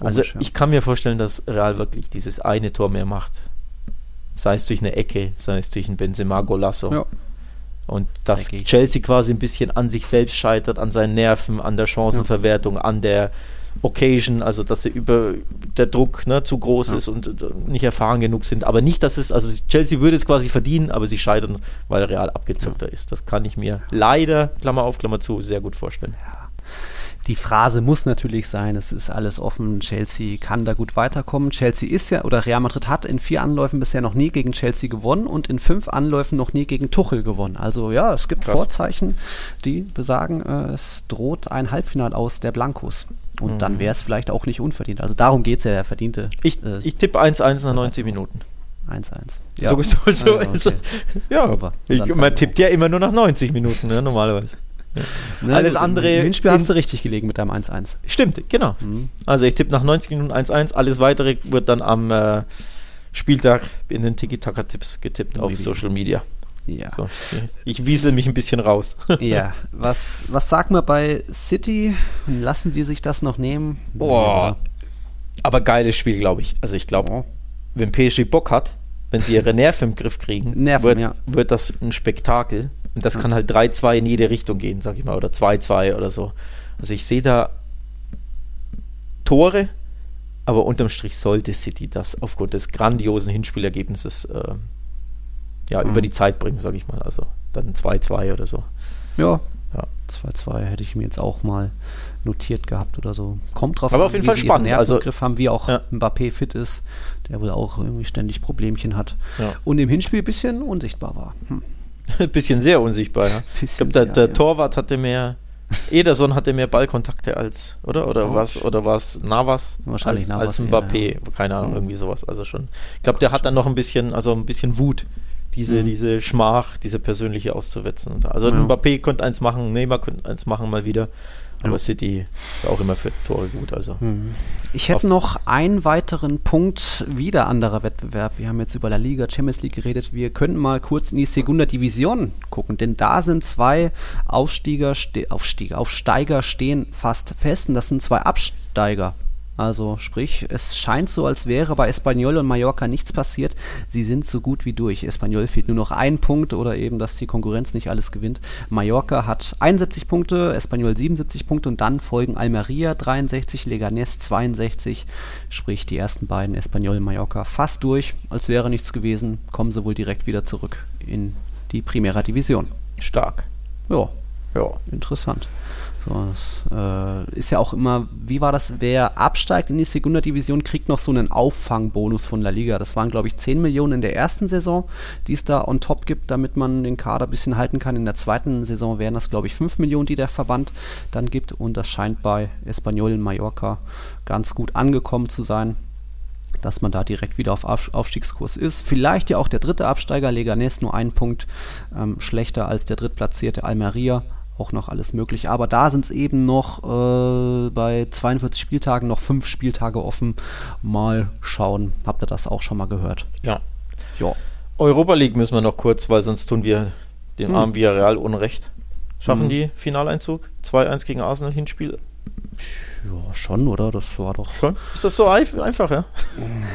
Also Komisch, also ich kann mir vorstellen, dass Real wirklich dieses eine Tor mehr macht. Sei es durch eine Ecke, sei es durch ein Benzema Golasso. Ja. Und dass. Chelsea quasi ein bisschen an sich selbst scheitert, an seinen Nerven, an der Chancenverwertung, ja. an der Occasion, also dass sie über der Druck ne, zu groß ja. ist und uh, nicht erfahren genug sind. Aber nicht, dass es, also Chelsea würde es quasi verdienen, aber sie scheitern, weil Real abgezockter ja. ist. Das kann ich mir leider, Klammer auf, Klammer zu, sehr gut vorstellen. Ja die Phrase muss natürlich sein, es ist alles offen, Chelsea kann da gut weiterkommen. Chelsea ist ja, oder Real Madrid hat in vier Anläufen bisher noch nie gegen Chelsea gewonnen und in fünf Anläufen noch nie gegen Tuchel gewonnen. Also ja, es gibt Krass. Vorzeichen, die besagen, äh, es droht ein Halbfinal aus der Blancos. Und mhm. dann wäre es vielleicht auch nicht unverdient. Also darum geht es ja, der verdiente. Ich, äh, ich tippe 1-1 nach 90 Minuten. 1-1. Ja. So, so, so, also, okay. ja. Ich, man tippt ja immer nur nach 90 Minuten, ne, normalerweise. Ne, Alles andere. Im Hinspiel hast du richtig gelegen mit deinem 1-1. Stimmt, genau. Mhm. Also ich tippe nach 90 Minuten 1-1. Alles weitere wird dann am äh, Spieltag in den Tiki-Taka-Tipps getippt auf Social Media. Ja. So, ich wiesel mich ein bisschen raus. ja. Was, was sagt man bei City? Lassen die sich das noch nehmen? Boah. Aber geiles Spiel, glaube ich. Also ich glaube, oh. wenn PSG Bock hat, wenn sie ihre Nerven im Griff kriegen, Nerven, wird, ja. wird das ein Spektakel. Und das kann halt 3-2 in jede Richtung gehen, sag ich mal, oder 2-2 oder so. Also ich sehe da Tore, aber unterm Strich sollte City das aufgrund des grandiosen Hinspielergebnisses äh, ja, mhm. über die Zeit bringen, sag ich mal. Also dann 2-2 oder so. Ja. 2-2 hätte ich mir jetzt auch mal notiert gehabt oder so. Kommt drauf Aber an, auf jeden Fall spannend. Also Griff haben, wie auch ja. Mbappé fit ist, der wohl auch irgendwie ständig Problemchen hat. Ja. Und im Hinspiel ein bisschen unsichtbar war. Hm. Ein bisschen sehr unsichtbar, ja. ich glaube, der, der ja. Torwart hatte mehr. Ederson hatte mehr Ballkontakte als, oder? Oder oh. was? Oder war es Navas? Wahrscheinlich als, Navas. Als Mbappé, ja. keine Ahnung, irgendwie sowas. Also schon. Ich glaube, der hat dann noch ein bisschen, also ein bisschen Wut, diese, mhm. diese Schmach, diese persönliche auszuwetzen. Also. Mbappé konnte eins machen, Neymar konnte eins machen mal wieder. Aber ja. City ist auch immer für Tore gut. Also mhm. Ich hätte noch einen weiteren Punkt, wieder anderer Wettbewerb. Wir haben jetzt über La Liga, Champions League geredet. Wir könnten mal kurz in die Segunda Division gucken, denn da sind zwei Aufsteiger, Aufsteiger, Aufsteiger stehen fast fest und das sind zwei Absteiger. Also sprich, es scheint so, als wäre bei Espanyol und Mallorca nichts passiert. Sie sind so gut wie durch. Espanyol fehlt nur noch ein Punkt oder eben, dass die Konkurrenz nicht alles gewinnt. Mallorca hat 71 Punkte, Espanyol 77 Punkte und dann folgen Almeria 63, Leganés 62. Sprich, die ersten beiden, Espanyol und Mallorca, fast durch. Als wäre nichts gewesen, kommen sie wohl direkt wieder zurück in die Primera Division. Stark. Ja. Ja. Interessant. So, das, äh, ist ja auch immer, wie war das, wer absteigt in die Segunda Division, kriegt noch so einen Auffangbonus von La Liga. Das waren, glaube ich, 10 Millionen in der ersten Saison, die es da on top gibt, damit man den Kader ein bisschen halten kann. In der zweiten Saison wären das, glaube ich, 5 Millionen, die der Verband dann gibt. Und das scheint bei Espanyol in Mallorca ganz gut angekommen zu sein dass man da direkt wieder auf Aufstiegskurs ist. Vielleicht ja auch der dritte Absteiger, Leganés, nur einen Punkt ähm, schlechter als der drittplatzierte Almeria auch noch alles möglich. Aber da sind es eben noch äh, bei 42 Spieltagen noch fünf Spieltage offen. Mal schauen. Habt ihr das auch schon mal gehört? Ja. ja. Europa League müssen wir noch kurz, weil sonst tun wir dem hm. armen Villarreal Unrecht. Schaffen hm. die Finaleinzug? 2-1 gegen Arsenal Hinspiel? Ja, schon, oder? Das war doch. Schon? Ist das so einfach, ja?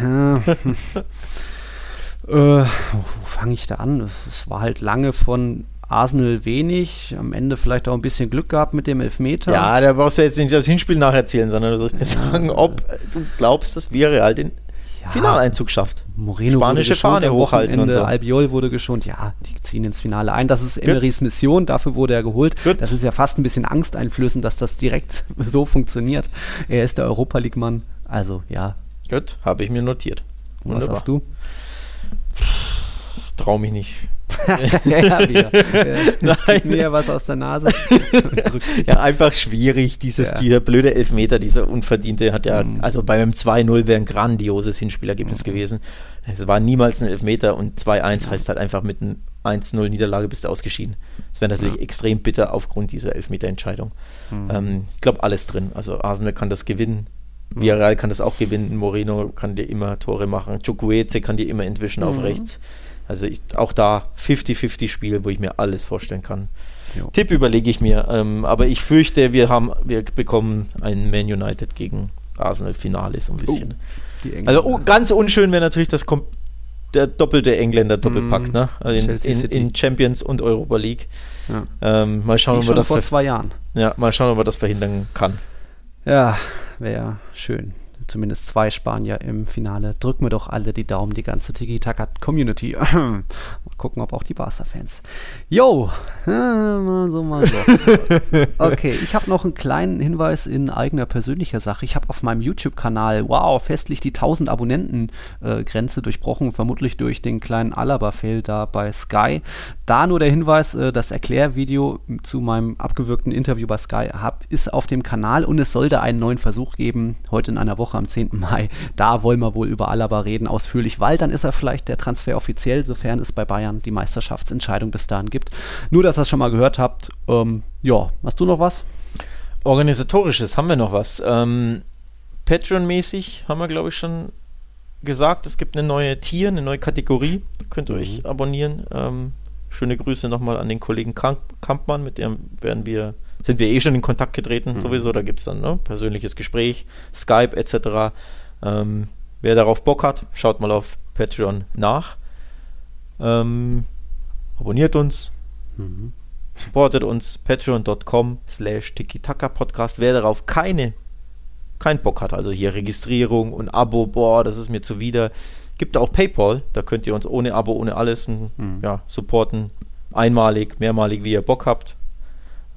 ja. äh, wo fange ich da an? Es war halt lange von Arsenal wenig, am Ende vielleicht auch ein bisschen Glück gehabt mit dem Elfmeter. Ja, da brauchst du jetzt nicht das Hinspiel nacherzählen, sondern du sollst mir sagen, ob du glaubst, dass Villarreal den ja, Finaleinzug schafft. Moreno Spanische Fahne hochhalten und so. Albiol wurde geschont. Ja, die ziehen ins Finale ein. Das ist Emerys Mission, dafür wurde er geholt. Good. Das ist ja fast ein bisschen angsteinflößend, dass das direkt so funktioniert. Er ist der Europa League-Mann. Also, ja. Gut, habe ich mir notiert. Wunderbar. Was hast du? Trau mich nicht. ja, wieder. Ja, zieht mir was aus der Nase. ja, einfach schwierig. Dieses, ja. dieser blöde Elfmeter, dieser unverdiente, hat ja, mhm. also bei einem 2-0 wäre ein grandioses Hinspielergebnis mhm. gewesen. Es war niemals ein Elfmeter und 2-1 heißt halt einfach mit einem 1-0 Niederlage bist du ausgeschieden. Das wäre natürlich ja. extrem bitter aufgrund dieser Elfmeterentscheidung. Mhm. Ähm, ich glaube, alles drin. Also Arsenal kann das gewinnen. Mhm. Villarreal kann das auch gewinnen. Moreno kann dir immer Tore machen. Chukwueze kann dir immer entwischen auf mhm. rechts. Also ich, auch da 50-50 Spiel, wo ich mir alles vorstellen kann. Jo. Tipp überlege ich mir, ähm, aber ich fürchte, wir haben, wir bekommen ein Man United gegen Arsenal Finale so ein bisschen. Oh, also oh, ganz unschön wäre natürlich das Kom der doppelte Engländer Doppelpack, mm, ne? Also in, in, in, Champions und Europa League. Ja. Ähm, mal schauen, ob wir das vor zwei Jahren. Ja, mal schauen, ob man das verhindern kann. Ja, wäre schön zumindest zwei Spanier im Finale. Drücken wir doch alle die Daumen, die ganze Tiki-Taka-Community. mal gucken, ob auch die Barca-Fans. Yo, mal so, mal so. Okay, ich habe noch einen kleinen Hinweis in eigener persönlicher Sache. Ich habe auf meinem YouTube-Kanal, wow, festlich die 1000 Abonnenten-Grenze äh, durchbrochen, vermutlich durch den kleinen Alaba-Fail da bei Sky. Da nur der Hinweis, äh, das Erklärvideo zu meinem abgewürgten Interview bei Sky hab, ist auf dem Kanal und es soll da einen neuen Versuch geben, heute in einer Woche Woche am 10. Mai. Da wollen wir wohl über Alaba reden, ausführlich, weil dann ist er vielleicht der Transfer offiziell, sofern es bei Bayern die Meisterschaftsentscheidung bis dahin gibt. Nur, dass ihr es schon mal gehört habt. Ähm, ja, hast du noch was? Organisatorisches haben wir noch was. Ähm, Patreon-mäßig haben wir, glaube ich, schon gesagt, es gibt eine neue Tier, eine neue Kategorie. Könnt ihr mhm. euch abonnieren. Ähm, schöne Grüße nochmal an den Kollegen Kamp Kampmann, mit dem werden wir sind wir eh schon in Kontakt getreten, mhm. sowieso. Da gibt es dann ne, persönliches Gespräch, Skype etc. Ähm, wer darauf Bock hat, schaut mal auf Patreon nach. Ähm, abonniert uns. Mhm. Supportet uns patreon.com slash Podcast. Wer darauf keine keinen Bock hat, also hier Registrierung und Abo, boah, das ist mir zuwider. Gibt auch PayPal, da könnt ihr uns ohne Abo, ohne alles mhm. ja, supporten. Einmalig, mehrmalig, wie ihr Bock habt.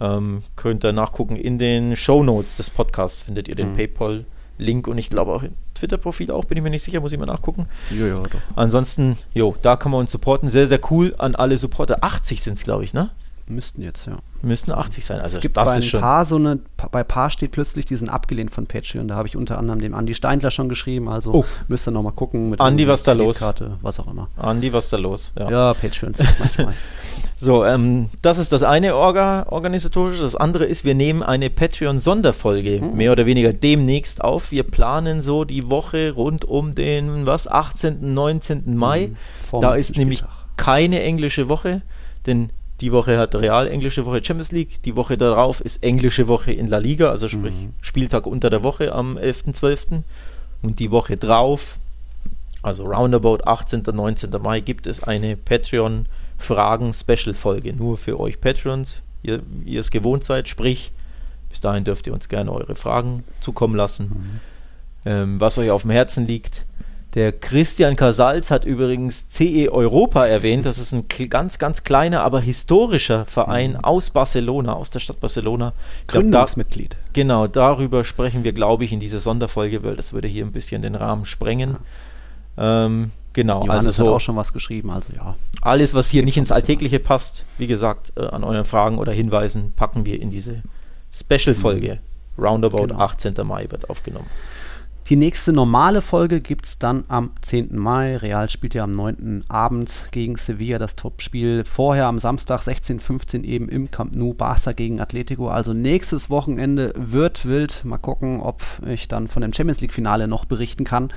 Ähm, könnt ihr nachgucken in den Show Notes des Podcasts, findet ihr den mhm. PayPal-Link und ich glaube auch im Twitter-Profil auch, bin ich mir nicht sicher, muss ich mal nachgucken. Ja, ja, doch. Ansonsten, jo, da kann man uns supporten. Sehr, sehr cool an alle Supporter. 80 sind es, glaube ich, ne? Müssten jetzt, ja. Müssten 80 sein. Also es gibt das bei ist ein paar so eine, bei Paar steht plötzlich, die sind abgelehnt von Patreon. Da habe ich unter anderem dem Andi Steindler schon geschrieben. Also oh. müsst ihr nochmal gucken. Mit Andi, was da los? Was auch immer. Andi, was da los? Ja, ja Patreon manchmal. So, ähm, das ist das eine Orga, organisatorische. Das andere ist, wir nehmen eine Patreon-Sonderfolge mhm. mehr oder weniger demnächst auf. Wir planen so die Woche rund um den, was, 18., 19. Mai. Mhm. Da ist nämlich keine englische Woche, denn die Woche hat Real englische Woche Champions League. Die Woche darauf ist englische Woche in La Liga, also sprich mhm. Spieltag unter der Woche am 11.12. Und die Woche drauf, also roundabout 18. 19. Mai, gibt es eine Patreon-Fragen-Special-Folge. Nur für euch Patreons, ihr, ihr es gewohnt seid. Sprich, bis dahin dürft ihr uns gerne eure Fragen zukommen lassen, mhm. ähm, was euch auf dem Herzen liegt. Der Christian Casals hat übrigens CE Europa erwähnt. Das ist ein ganz, ganz kleiner, aber historischer Verein mhm. aus Barcelona, aus der Stadt Barcelona. Gründungsmitglied. Da, genau, darüber sprechen wir, glaube ich, in dieser Sonderfolge, weil das würde hier ein bisschen den Rahmen sprengen. Ähm, genau, Johannes also so, hat auch schon was geschrieben, also ja. Alles, was hier nicht ins Alltägliche passt, wie gesagt, äh, an euren Fragen oder Hinweisen, packen wir in diese Special-Folge. Mhm. Roundabout genau. 18. Mai wird aufgenommen. Die nächste normale Folge gibt es dann am 10. Mai. Real spielt ja am 9. abends gegen Sevilla das Topspiel. Vorher am Samstag 16.15 eben im Camp Nou Barca gegen Atletico. Also nächstes Wochenende wird wild. Mal gucken, ob ich dann von dem Champions League Finale noch berichten kann.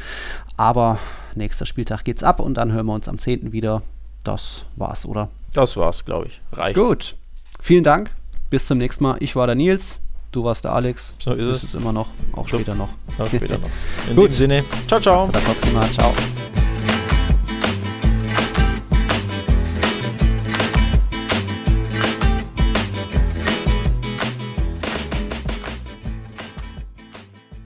Aber nächster Spieltag geht's ab und dann hören wir uns am 10. wieder. Das war's, oder? Das war's, glaube ich. Reicht. Gut. Vielen Dank. Bis zum nächsten Mal. Ich war der Nils. Du warst der Alex. So ist es. immer noch. Auch so. später noch. Auch später noch. In Gut. dem Sinne. Ciao, ciao. Bis zum nächsten Mal. Ciao.